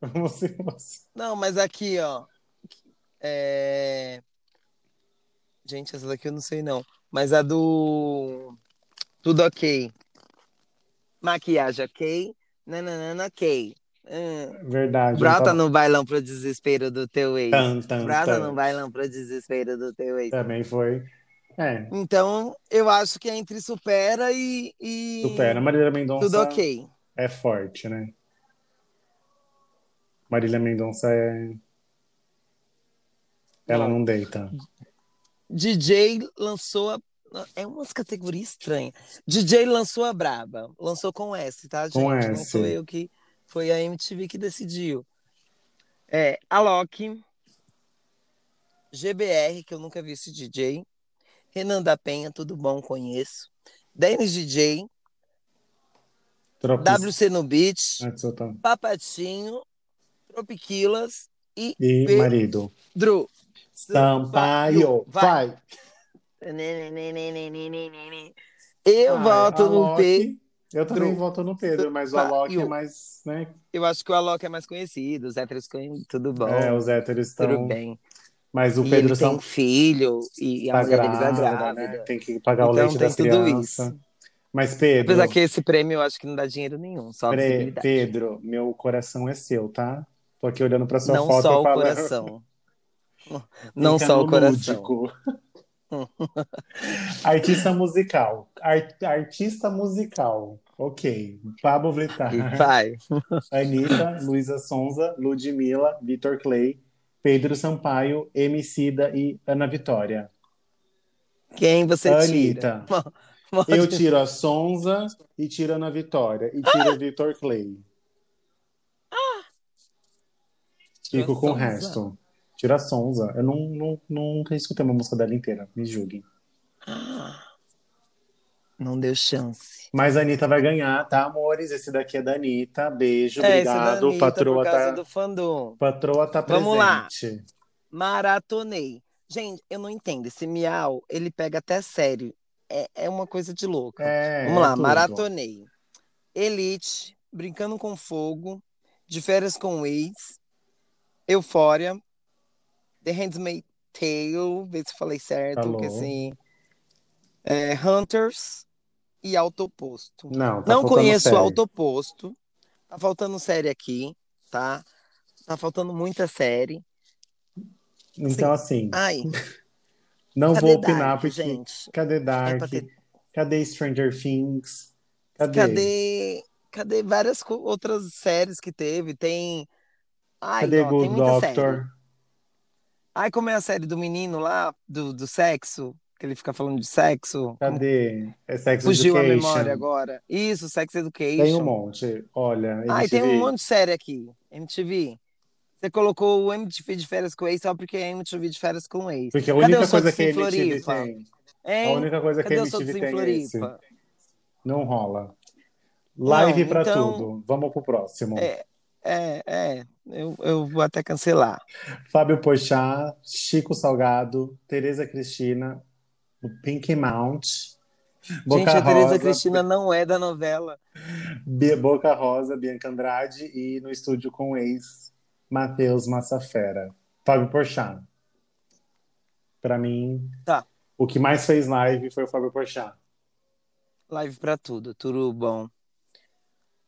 Você, você. *laughs* Não, mas aqui, ó. É... Gente, essa daqui eu não sei não. Mas a do. Tudo ok. Maquiagem ok. Nananana ok. Hum. Verdade. Brota então... no bailão pro desespero do teu ex. Tan, tan, Brota tan. no bailão pro desespero do teu ex. Também foi. É. Então, eu acho que é entre Supera e. e... Supera. Marília Mendonça. Tudo ok. É forte, né? Marília Mendonça é. Ela não, não deita. DJ lançou a. É umas categorias estranhas. DJ lançou a Braba. Lançou com S, tá, gente? Com S. Não sou eu que. Foi a MTV que decidiu. É, Alok. GBR, que eu nunca vi esse DJ. Renan da Penha, tudo bom, conheço. Dennis DJ. Tropis. WC no Beat. Ah, Papatinho. Tropiquilas e, e marido. Drew. Sampaio, vai. Eu voto no Pedro. Eu também voto no Pedro, mas o Alok é mais, né? Eu acho que o Alok é mais conhecido, os héteros tudo bom. É, os héteros estão... Tudo bem. Mas o e Pedro são... tem filho, e a tá mulher deles é grávida. Né? Tem que pagar então, o leite das crianças. Mas Pedro... Apesar que esse prêmio eu acho que não dá dinheiro nenhum, só Pre... Pedro, meu coração é seu, tá? Tô aqui olhando pra sua não foto só o falando... coração. *laughs* Não só o coração. *laughs* Artista musical. Art, artista musical. Ok. Pablo Vittar. Vai. *laughs* Anitta, Luísa Sonza, Ludmilla, Vitor Clay, Pedro Sampaio, Emicida e Ana Vitória. Quem você Anitta. *laughs* tira? Eu tiro a Sonza e tiro a Ana Vitória. E tiro o Vitor Clay. Ah! Fico com o resto. Tira a Sonza. Eu não, não, nunca escutei uma música dela inteira, me julguem. Não deu chance. Mas a Anitta vai ganhar, tá, amores? Esse daqui é da Anitta. Beijo, é, obrigado. Anitta, Patroa tá. Do fandom. Patroa tá presente. Vamos lá. Maratonei. Gente, eu não entendo. Esse miau, ele pega até sério. É, é uma coisa de louco. É, Vamos lá, é maratonei. Elite, Brincando com Fogo, De Férias com o Ex, Eufória, The Handmaid's Tale, ver se falei certo, Falou. que assim. É, Hunters e Autoposto. Não, tá Não conheço série. Autoposto. Tá faltando série aqui, tá? Tá faltando muita série. Então, assim. Ai. *laughs* Não vou opinar, Dark, porque. Gente? Cadê Dark? É ter... Cadê Stranger Things? Cadê? Cadê, cadê várias outras séries que teve? Tem. Ai, Cadê ó, Good Doctor? Série. Ai, como é a série do menino lá, do, do sexo? Que ele fica falando de sexo. Cadê? É Sex Fugiu Education. a memória agora. Isso, Sex Education. Tem um monte. Olha, MTV. Ai, tem um monte de série aqui. MTV. Você colocou o MTV de férias com o ex só porque é MTV de férias com o ex. Porque a única coisa que a MTV tem. Hein? A única coisa Cadê que MTV tem é esse. Não rola. Live pra então... tudo. Vamos pro próximo. É, é, é. Eu, eu vou até cancelar. Fábio Pochá, Chico Salgado, Tereza Cristina, o Pink Mount. Boca Gente, a Tereza Cristina não é da novela. Boca Rosa, Bianca Andrade e no estúdio com o ex Matheus Massafera. Fábio Porchat. Para mim, tá. o que mais fez live foi o Fábio Porchat. Live para tudo, tudo bom.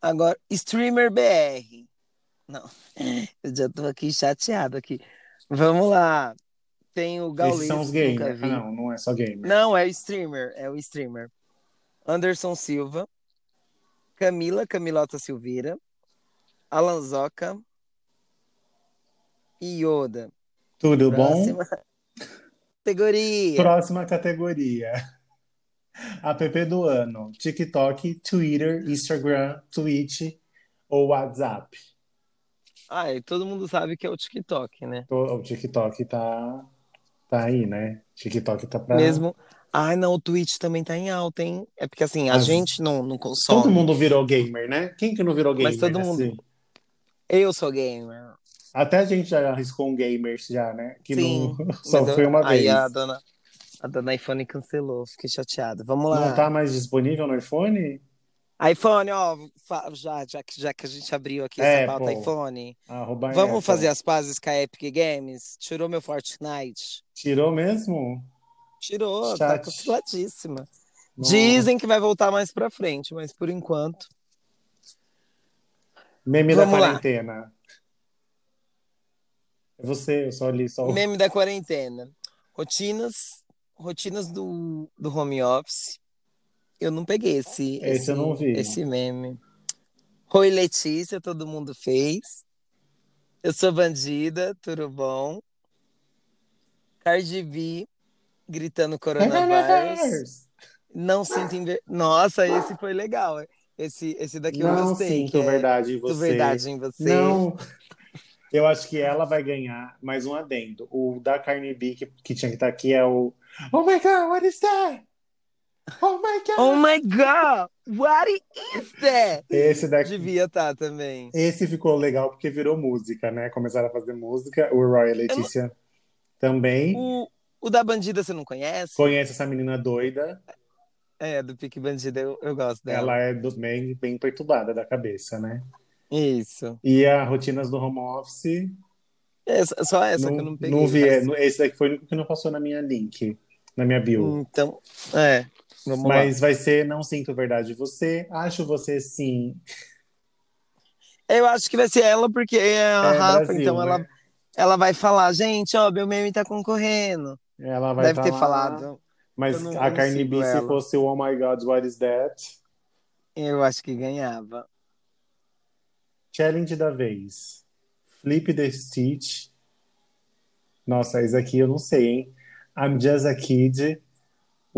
Agora, streamer BR. Não, *laughs* eu já tô aqui chateado aqui. Vamos lá. Tem o Gaules. Esses são os gamers. Ah, não, não é só gamer. Não, é o streamer, é o streamer. Anderson Silva, Camila Camilota Silveira, Alanzoca e Yoda. Tudo Próxima bom? *laughs* Categoria. Próxima categoria. App do ano: TikTok, Twitter, Instagram, Twitch ou WhatsApp? Ah, e todo mundo sabe que é o TikTok, né? O TikTok tá, tá aí, né? TikTok tá pra. Mesmo. Ai, não, o Twitch também tá em alta, hein? É porque assim, a Mas... gente não, não consome. Todo mundo virou gamer, né? Quem que não virou gamer? Mas todo mundo. Assim? Eu sou gamer. Até a gente já arriscou um gamer já, né? Que Sim, *laughs* não... só foi uma vez. Aí a dona, a dona iPhone cancelou, fiquei chateada. Vamos lá. Não tá mais disponível no iPhone? iPhone, ó, já, já, que, já que a gente abriu aqui essa é, pauta iPhone, vamos fazer as pazes com a Epic Games? Tirou meu Fortnite. Tirou mesmo? Tirou, Chat. tá canceladíssima. Dizem que vai voltar mais pra frente, mas por enquanto. Meme vamos da quarentena. Lá. É você, eu só li só. Meme da quarentena. Rotinas, rotinas do, do home office eu não peguei esse, esse, esse, eu não vi. esse meme. Oi, Letícia, todo mundo fez. Eu sou bandida, tudo bom? Cardi B gritando coronavírus. *laughs* Não sinto inver... Nossa, esse foi legal. Esse, esse daqui eu não gostei. Sinto é verdade em você. verdade em você. Não. *laughs* Eu acho que ela vai ganhar mais um adendo. O da Carne B, que, que tinha que estar aqui, é o Oh my God, what is that? Oh my god! Oh my god! What is that? Esse daqui. Devia estar tá também. Esse ficou legal porque virou música, né? Começaram a fazer música. O Roy e a Letícia não... também. O, o da Bandida você não conhece? Conhece essa menina doida. É, do Pique Bandida eu, eu gosto dela. Ela é do, bem, bem perturbada da cabeça, né? Isso. E a Rotinas do Home Office. Essa, só essa não, que eu não peguei. Não vi. É, esse daqui foi o único que não passou na minha link, na minha bio. Então, é. Vamos Mas lá. vai ser Não Sinto Verdade Você. Acho você sim. Eu acho que vai ser ela, porque é a é Rafa, Brasil, então né? ela, ela vai falar, gente, ó, meu meme tá concorrendo. Ela vai Deve ter lá. falado. Mas a Carne B, se fosse o Oh My God, What Is That? Eu acho que ganhava. Challenge da vez. Flip the Stitch. Nossa, isso aqui eu não sei, hein? I'm Just a Kid.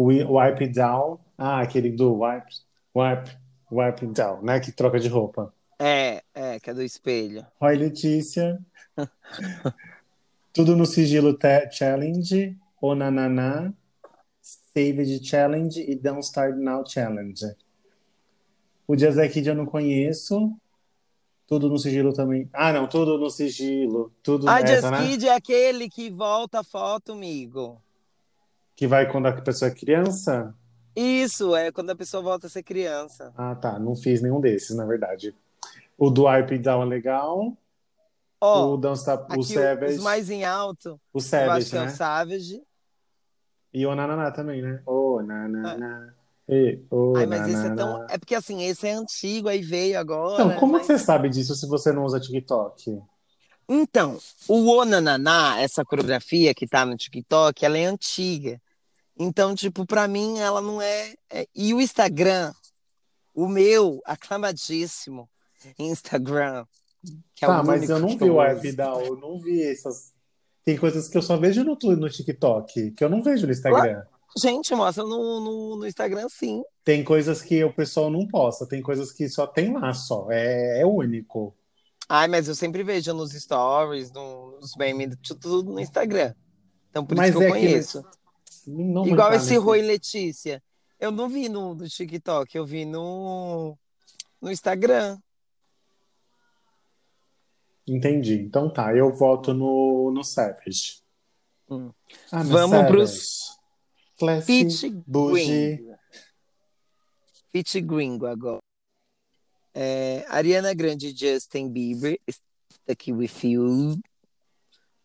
Wipe Down. Ah, aquele do Wipe, Wipe, Wipe Down, né? Que troca de roupa. É, é, que é do espelho. Roy Letícia. *laughs* Tudo no sigilo challenge. O Nananá. Saved Challenge e Don't Start Now Challenge. O Jazzy Kid eu não conheço. Tudo no sigilo também. Ah, não, tudo no sigilo. Tudo ah, Jazz né? Kid é aquele que volta a foto, amigo. Que vai quando a pessoa é criança? Isso, é quando a pessoa volta a ser criança. Ah, tá. Não fiz nenhum desses, na verdade. O do Wipe Down é legal. Oh, o Don't Stop, o Savage. Os mais em alto. O Savage, eu acho que né? é o Savage. E o Nananá também, né? O Nananá. E, oh, Ai, mas esse é tão. É porque assim, esse é antigo, aí veio agora. Então, como mas... você sabe disso se você não usa TikTok? Então, o Onananá, essa coreografia que tá no TikTok, ela é antiga. Então, tipo, para mim ela não é, é, E o Instagram, o meu, aclamadíssimo Instagram. Que é tá, mas eu não vi o Arvidal, eu não vi essas. Tem coisas que eu só vejo no, no TikTok, que eu não vejo no Instagram. Gente, mostra no, no, no, Instagram, sim. Tem coisas que o pessoal não posta, tem coisas que só tem lá só. É, é único. Ai, mas eu sempre vejo nos stories, nos memes, tudo no Instagram. Então por mas isso que eu é conheço. Que... Igual esse. Rui Letícia. Eu não vi no, no TikTok, eu vi no, no Instagram. Entendi. Então tá, eu volto no, no Savage. Hum. Ah, Vamos para os Fit Gringo. Fit Gringo agora. É, Ariana Grande Justin Bieber, aqui with you.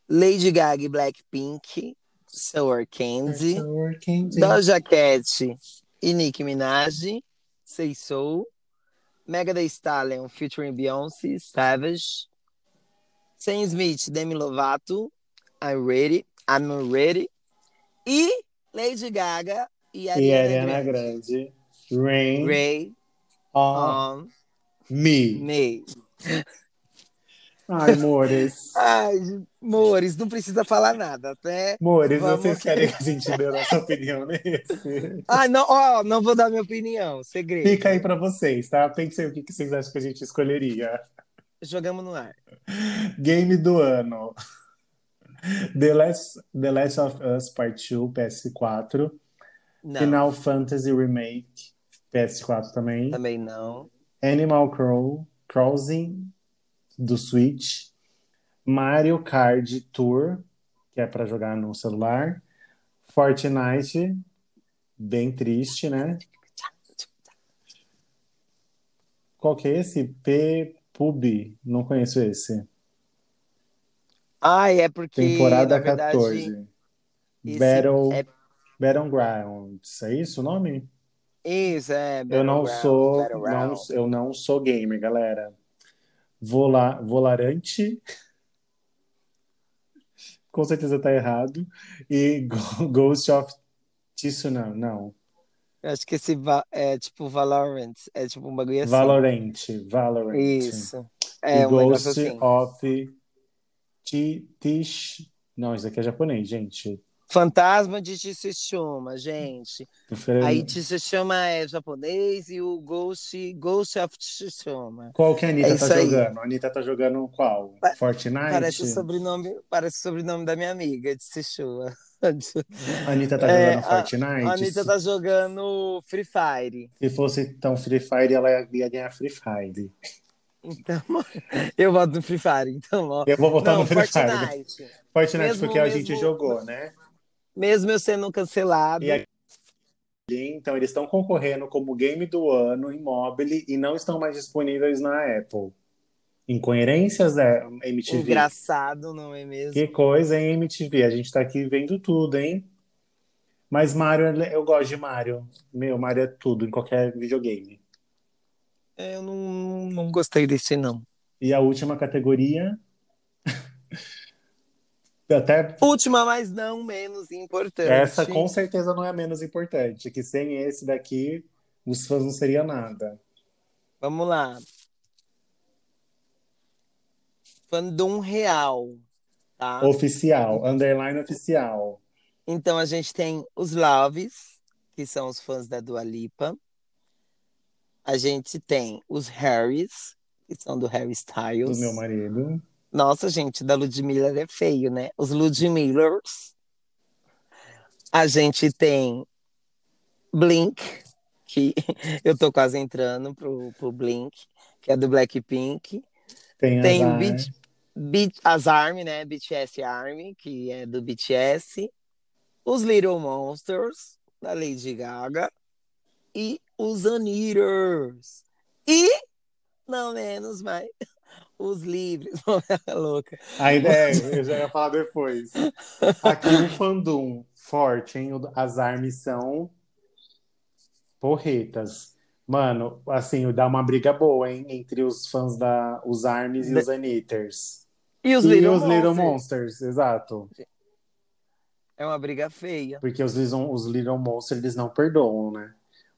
Lady Gaga Blackpink, Sour Candy. Sour Candy. Doja Cat e Nicki Minaj, Say So. Mega The Stallion featuring Beyoncé, Savage. Sam Smith, Demi Lovato, I'm Ready, I'm Ready. E Lady Gaga e Ariana, e Ariana Grande. Grande. Rain. Ray. On. on me. Me. Ai, Mores. *laughs* Ai, Mores, não precisa falar nada, até. Mores, Vamos... vocês querem *laughs* que a gente dê a nossa opinião nesse? Ah, não, ó, não vou dar minha opinião, segredo. Fica aí pra vocês, tá? Pensei o que vocês acham que a gente escolheria. Jogamos no ar. Game do ano. The Last, The Last of Us Part 2, PS4. Não. Final Fantasy Remake, PS4 também. Também não. Animal Crow, Crossing, do Switch. Mario Kart Tour, que é para jogar no celular. Fortnite, bem triste, né? Qual que é esse? P-Pub, não conheço esse. Ah, é porque. Temporada verdade, 14. Battle, é... Battlegrounds. É isso o nome? Isso, é. Eu não sou. Não, eu não sou gamer, galera. Vola, volarante. Com certeza tá errado. E Ghost of Tsunan, não. Eu acho que esse é tipo Valorant. É tipo um bagulho assim. Valorant. Valorant. Isso. É, e um Ghost assim. of Tish. Não, isso aqui é japonês, gente. Fantasma de Tsushima, gente. Aí Tsushima é japonês e o Ghost, Ghost of Tsushima. Qual que a Anitta é tá jogando? A Anitta tá jogando qual? Pa Fortnite? Parece o sobrenome, parece o sobrenome da minha amiga, Tsushima. A Anitta tá é, jogando Fortnite? A, Anitta tá jogando Free Fire. Se fosse tão Free Fire, ela ia ganhar Free Fire. Então, *laughs* eu voto no Free Fire. Então, ó. Eu vou votar no Free Fortnite. Fire. Fortnite, mesmo, porque a mesmo, gente jogou, né? Mesmo eu sendo cancelado. Então, eles estão concorrendo como game do ano em mobile e não estão mais disponíveis na Apple. Incoerências da MTV. Engraçado, não é mesmo? Que coisa, hein, MTV? A gente tá aqui vendo tudo, hein? Mas Mario, eu gosto de Mario. Meu, Mario é tudo, em qualquer videogame. É, eu não, não gostei desse, não. E a última categoria. *laughs* Até... Última, mas não menos importante. Essa com certeza não é menos importante. Que sem esse daqui, os fãs não seria nada. Vamos lá. Fandom real. Tá? Oficial, underline oficial. Então a gente tem os Loves, que são os fãs da Dua Lipa a gente tem os Harrys, que são do Harry Styles. Do meu marido. Nossa, gente, da Ludmilla é feio, né? Os Ludmillers. A gente tem Blink, que *laughs* eu tô quase entrando pro, pro Blink, que é do Blackpink. Tem, tem o Beat, Beat, as Army, né? BTS Army, que é do BTS. Os Little Monsters, da Lady Gaga. E os Anitters. E, não menos mais, os livres. *laughs* É louca. A ideia, eu já ia falar depois. Aqui o fandom forte, hein? As armas são porretas. Mano, assim, dá uma briga boa, hein? Entre os fãs da os Armies e os Anitters. E os, e Little, os Monsters. Little Monsters, exato. É uma briga feia. Porque os, os Little Monsters, eles não perdoam, né?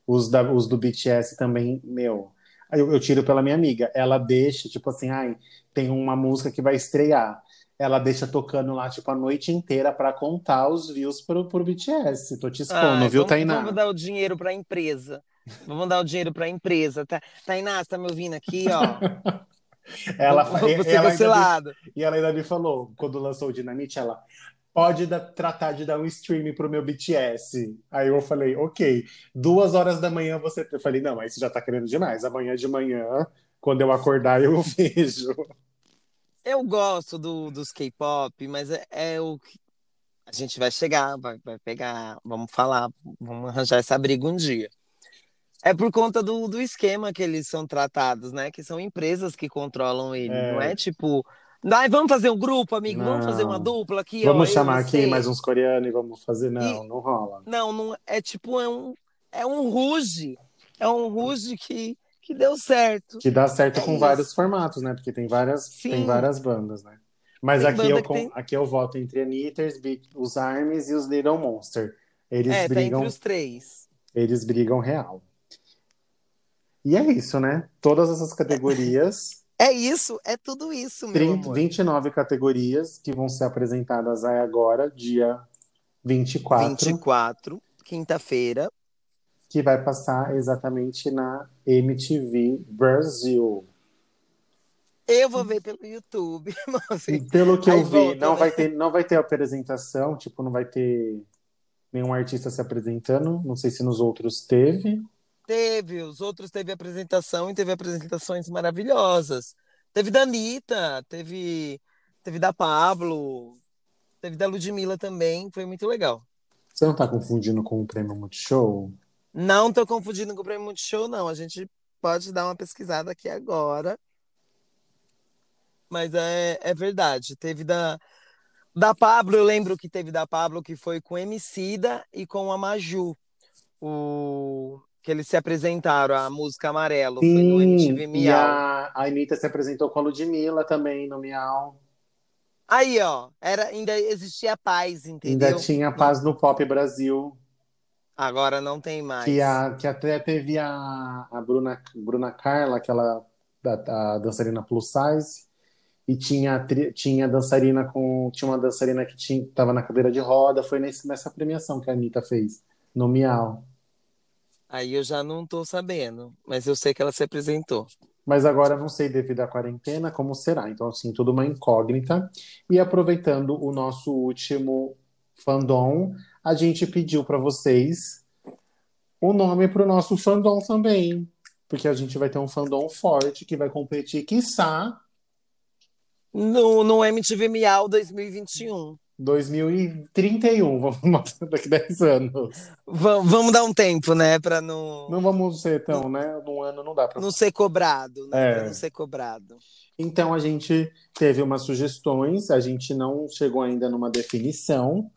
Os, da, os do BTS também, meu. Eu, eu tiro pela minha amiga. Ela deixa, tipo assim, ai, tem uma música que vai estrear. Ela deixa tocando lá, tipo, a noite inteira para contar os views pro, pro BTS. Tô te expondo, ah, viu, vamos, Tainá? Vamos dar o dinheiro pra empresa. Vamos dar o dinheiro pra empresa. Tá, Tainá, você tá me ouvindo aqui, ó? *laughs* Ela, ser ela cancelada. Me, e ela ainda me falou, quando lançou o Dinamite, ela pode da, tratar de dar um stream pro meu BTS. Aí eu falei, ok. Duas horas da manhã você. Eu falei, não, aí você já tá querendo demais. Amanhã de manhã, quando eu acordar, eu *laughs* vejo. Eu gosto do, dos K-pop, mas é, é o que a gente vai chegar, vai, vai pegar, vamos falar, vamos arranjar essa briga um dia. É por conta do, do esquema que eles são tratados, né? Que são empresas que controlam ele. É. Não é tipo, Ai, vamos fazer um grupo, amigo, não. vamos fazer uma dupla aqui. Vamos ó, chamar aqui mais uns coreanos e vamos fazer. Não, e... não rola. Não, não é tipo, é um, é um ruge. É um ruge que, que deu certo. Que dá certo é com isso. vários formatos, né? Porque tem várias, tem várias bandas, né? Mas aqui eu, tem... aqui eu voto entre Anitters, os Armies e os Little Monster. Eles é, brigam. Tá entre os três. Eles brigam real. E é isso, né? Todas essas categorias. *laughs* É isso, é tudo isso, meu 30, amor. 29 categorias que vão ser apresentadas aí agora, dia 24. 24, quinta-feira. Que vai passar exatamente na MTV Brasil. Eu vou ver pelo YouTube. *laughs* Assim, pelo que eu vi, volta, não, né? vai ter, não vai ter apresentação, tipo, não vai ter nenhum artista se apresentando. Não sei se nos outros teve. Teve, os outros teve apresentação e teve apresentações maravilhosas. Teve da Anitta, teve, teve da Pablo, teve da Ludmilla também, foi muito legal. Você não está confundindo com o Prêmio Multishow? Não estou confundindo com o Prêmio Multishow, não. A gente pode dar uma pesquisada aqui agora. Mas é, é verdade. Teve da, da Pablo, eu lembro que teve da Pablo, que foi com Emicida e com a Maju. O, que eles se apresentaram, a música Amarelo, Sim, foi no MTV Miau. E a, a Anitta se apresentou com a Ludmilla também no Miau. Aí, ó, era, ainda existia paz, entendeu? Ainda tinha paz no Pop Brasil. Agora não tem mais. Que, a, que até teve a, a Bruna, Bruna Carla, aquela a, a dançarina plus size, e tinha, tinha dançarina com. Tinha uma dançarina que tinha, tava na cadeira de roda. Foi nesse, nessa premiação que a Anitta fez, no Miau. Aí eu já não tô sabendo, mas eu sei que ela se apresentou. Mas agora não sei devido à quarentena como será. Então, assim, tudo uma incógnita. E aproveitando o nosso último fandom, a gente pediu para vocês o nome para o nosso fandom também. Porque a gente vai ter um fandom forte que vai competir, quiçá. No, no MTV Miau 2021. 2031, *laughs* vamos daqui 10 anos. Vamos, vamos dar um tempo, né, para não Não vamos ser tão, né, num ano não dá para Não ser cobrado, né, é. Pra não ser cobrado. Então a gente teve umas sugestões, a gente não chegou ainda numa definição,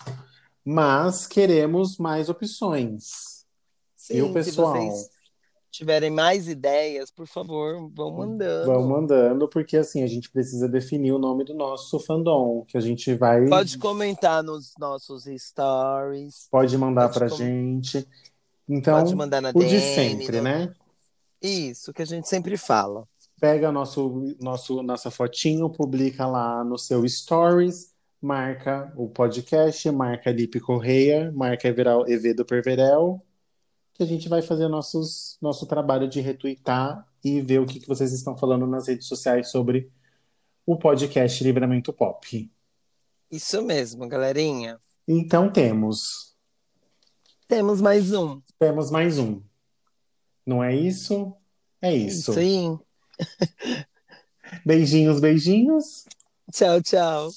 mas queremos mais opções. Sim, o pessoal? Se vocês tiverem mais ideias, por favor, vão mandando. Vão mandando, porque assim, a gente precisa definir o nome do nosso fandom, que a gente vai. Pode comentar nos nossos stories. Pode mandar Pode pra com... gente. Então, Pode mandar na o DM, de sempre, né? Isso, que a gente sempre fala. Pega nosso, nosso, nossa fotinho, publica lá no seu stories, marca o podcast, marca Lipe Correia, marca Evedo Perverel que a gente vai fazer nossos, nosso trabalho de retweetar e ver o que, que vocês estão falando nas redes sociais sobre o podcast Livramento Pop. Isso mesmo, galerinha. Então temos. Temos mais um. Temos mais um. Não é isso? É isso. Sim. beijinhos, beijinhos. Tchau, tchau.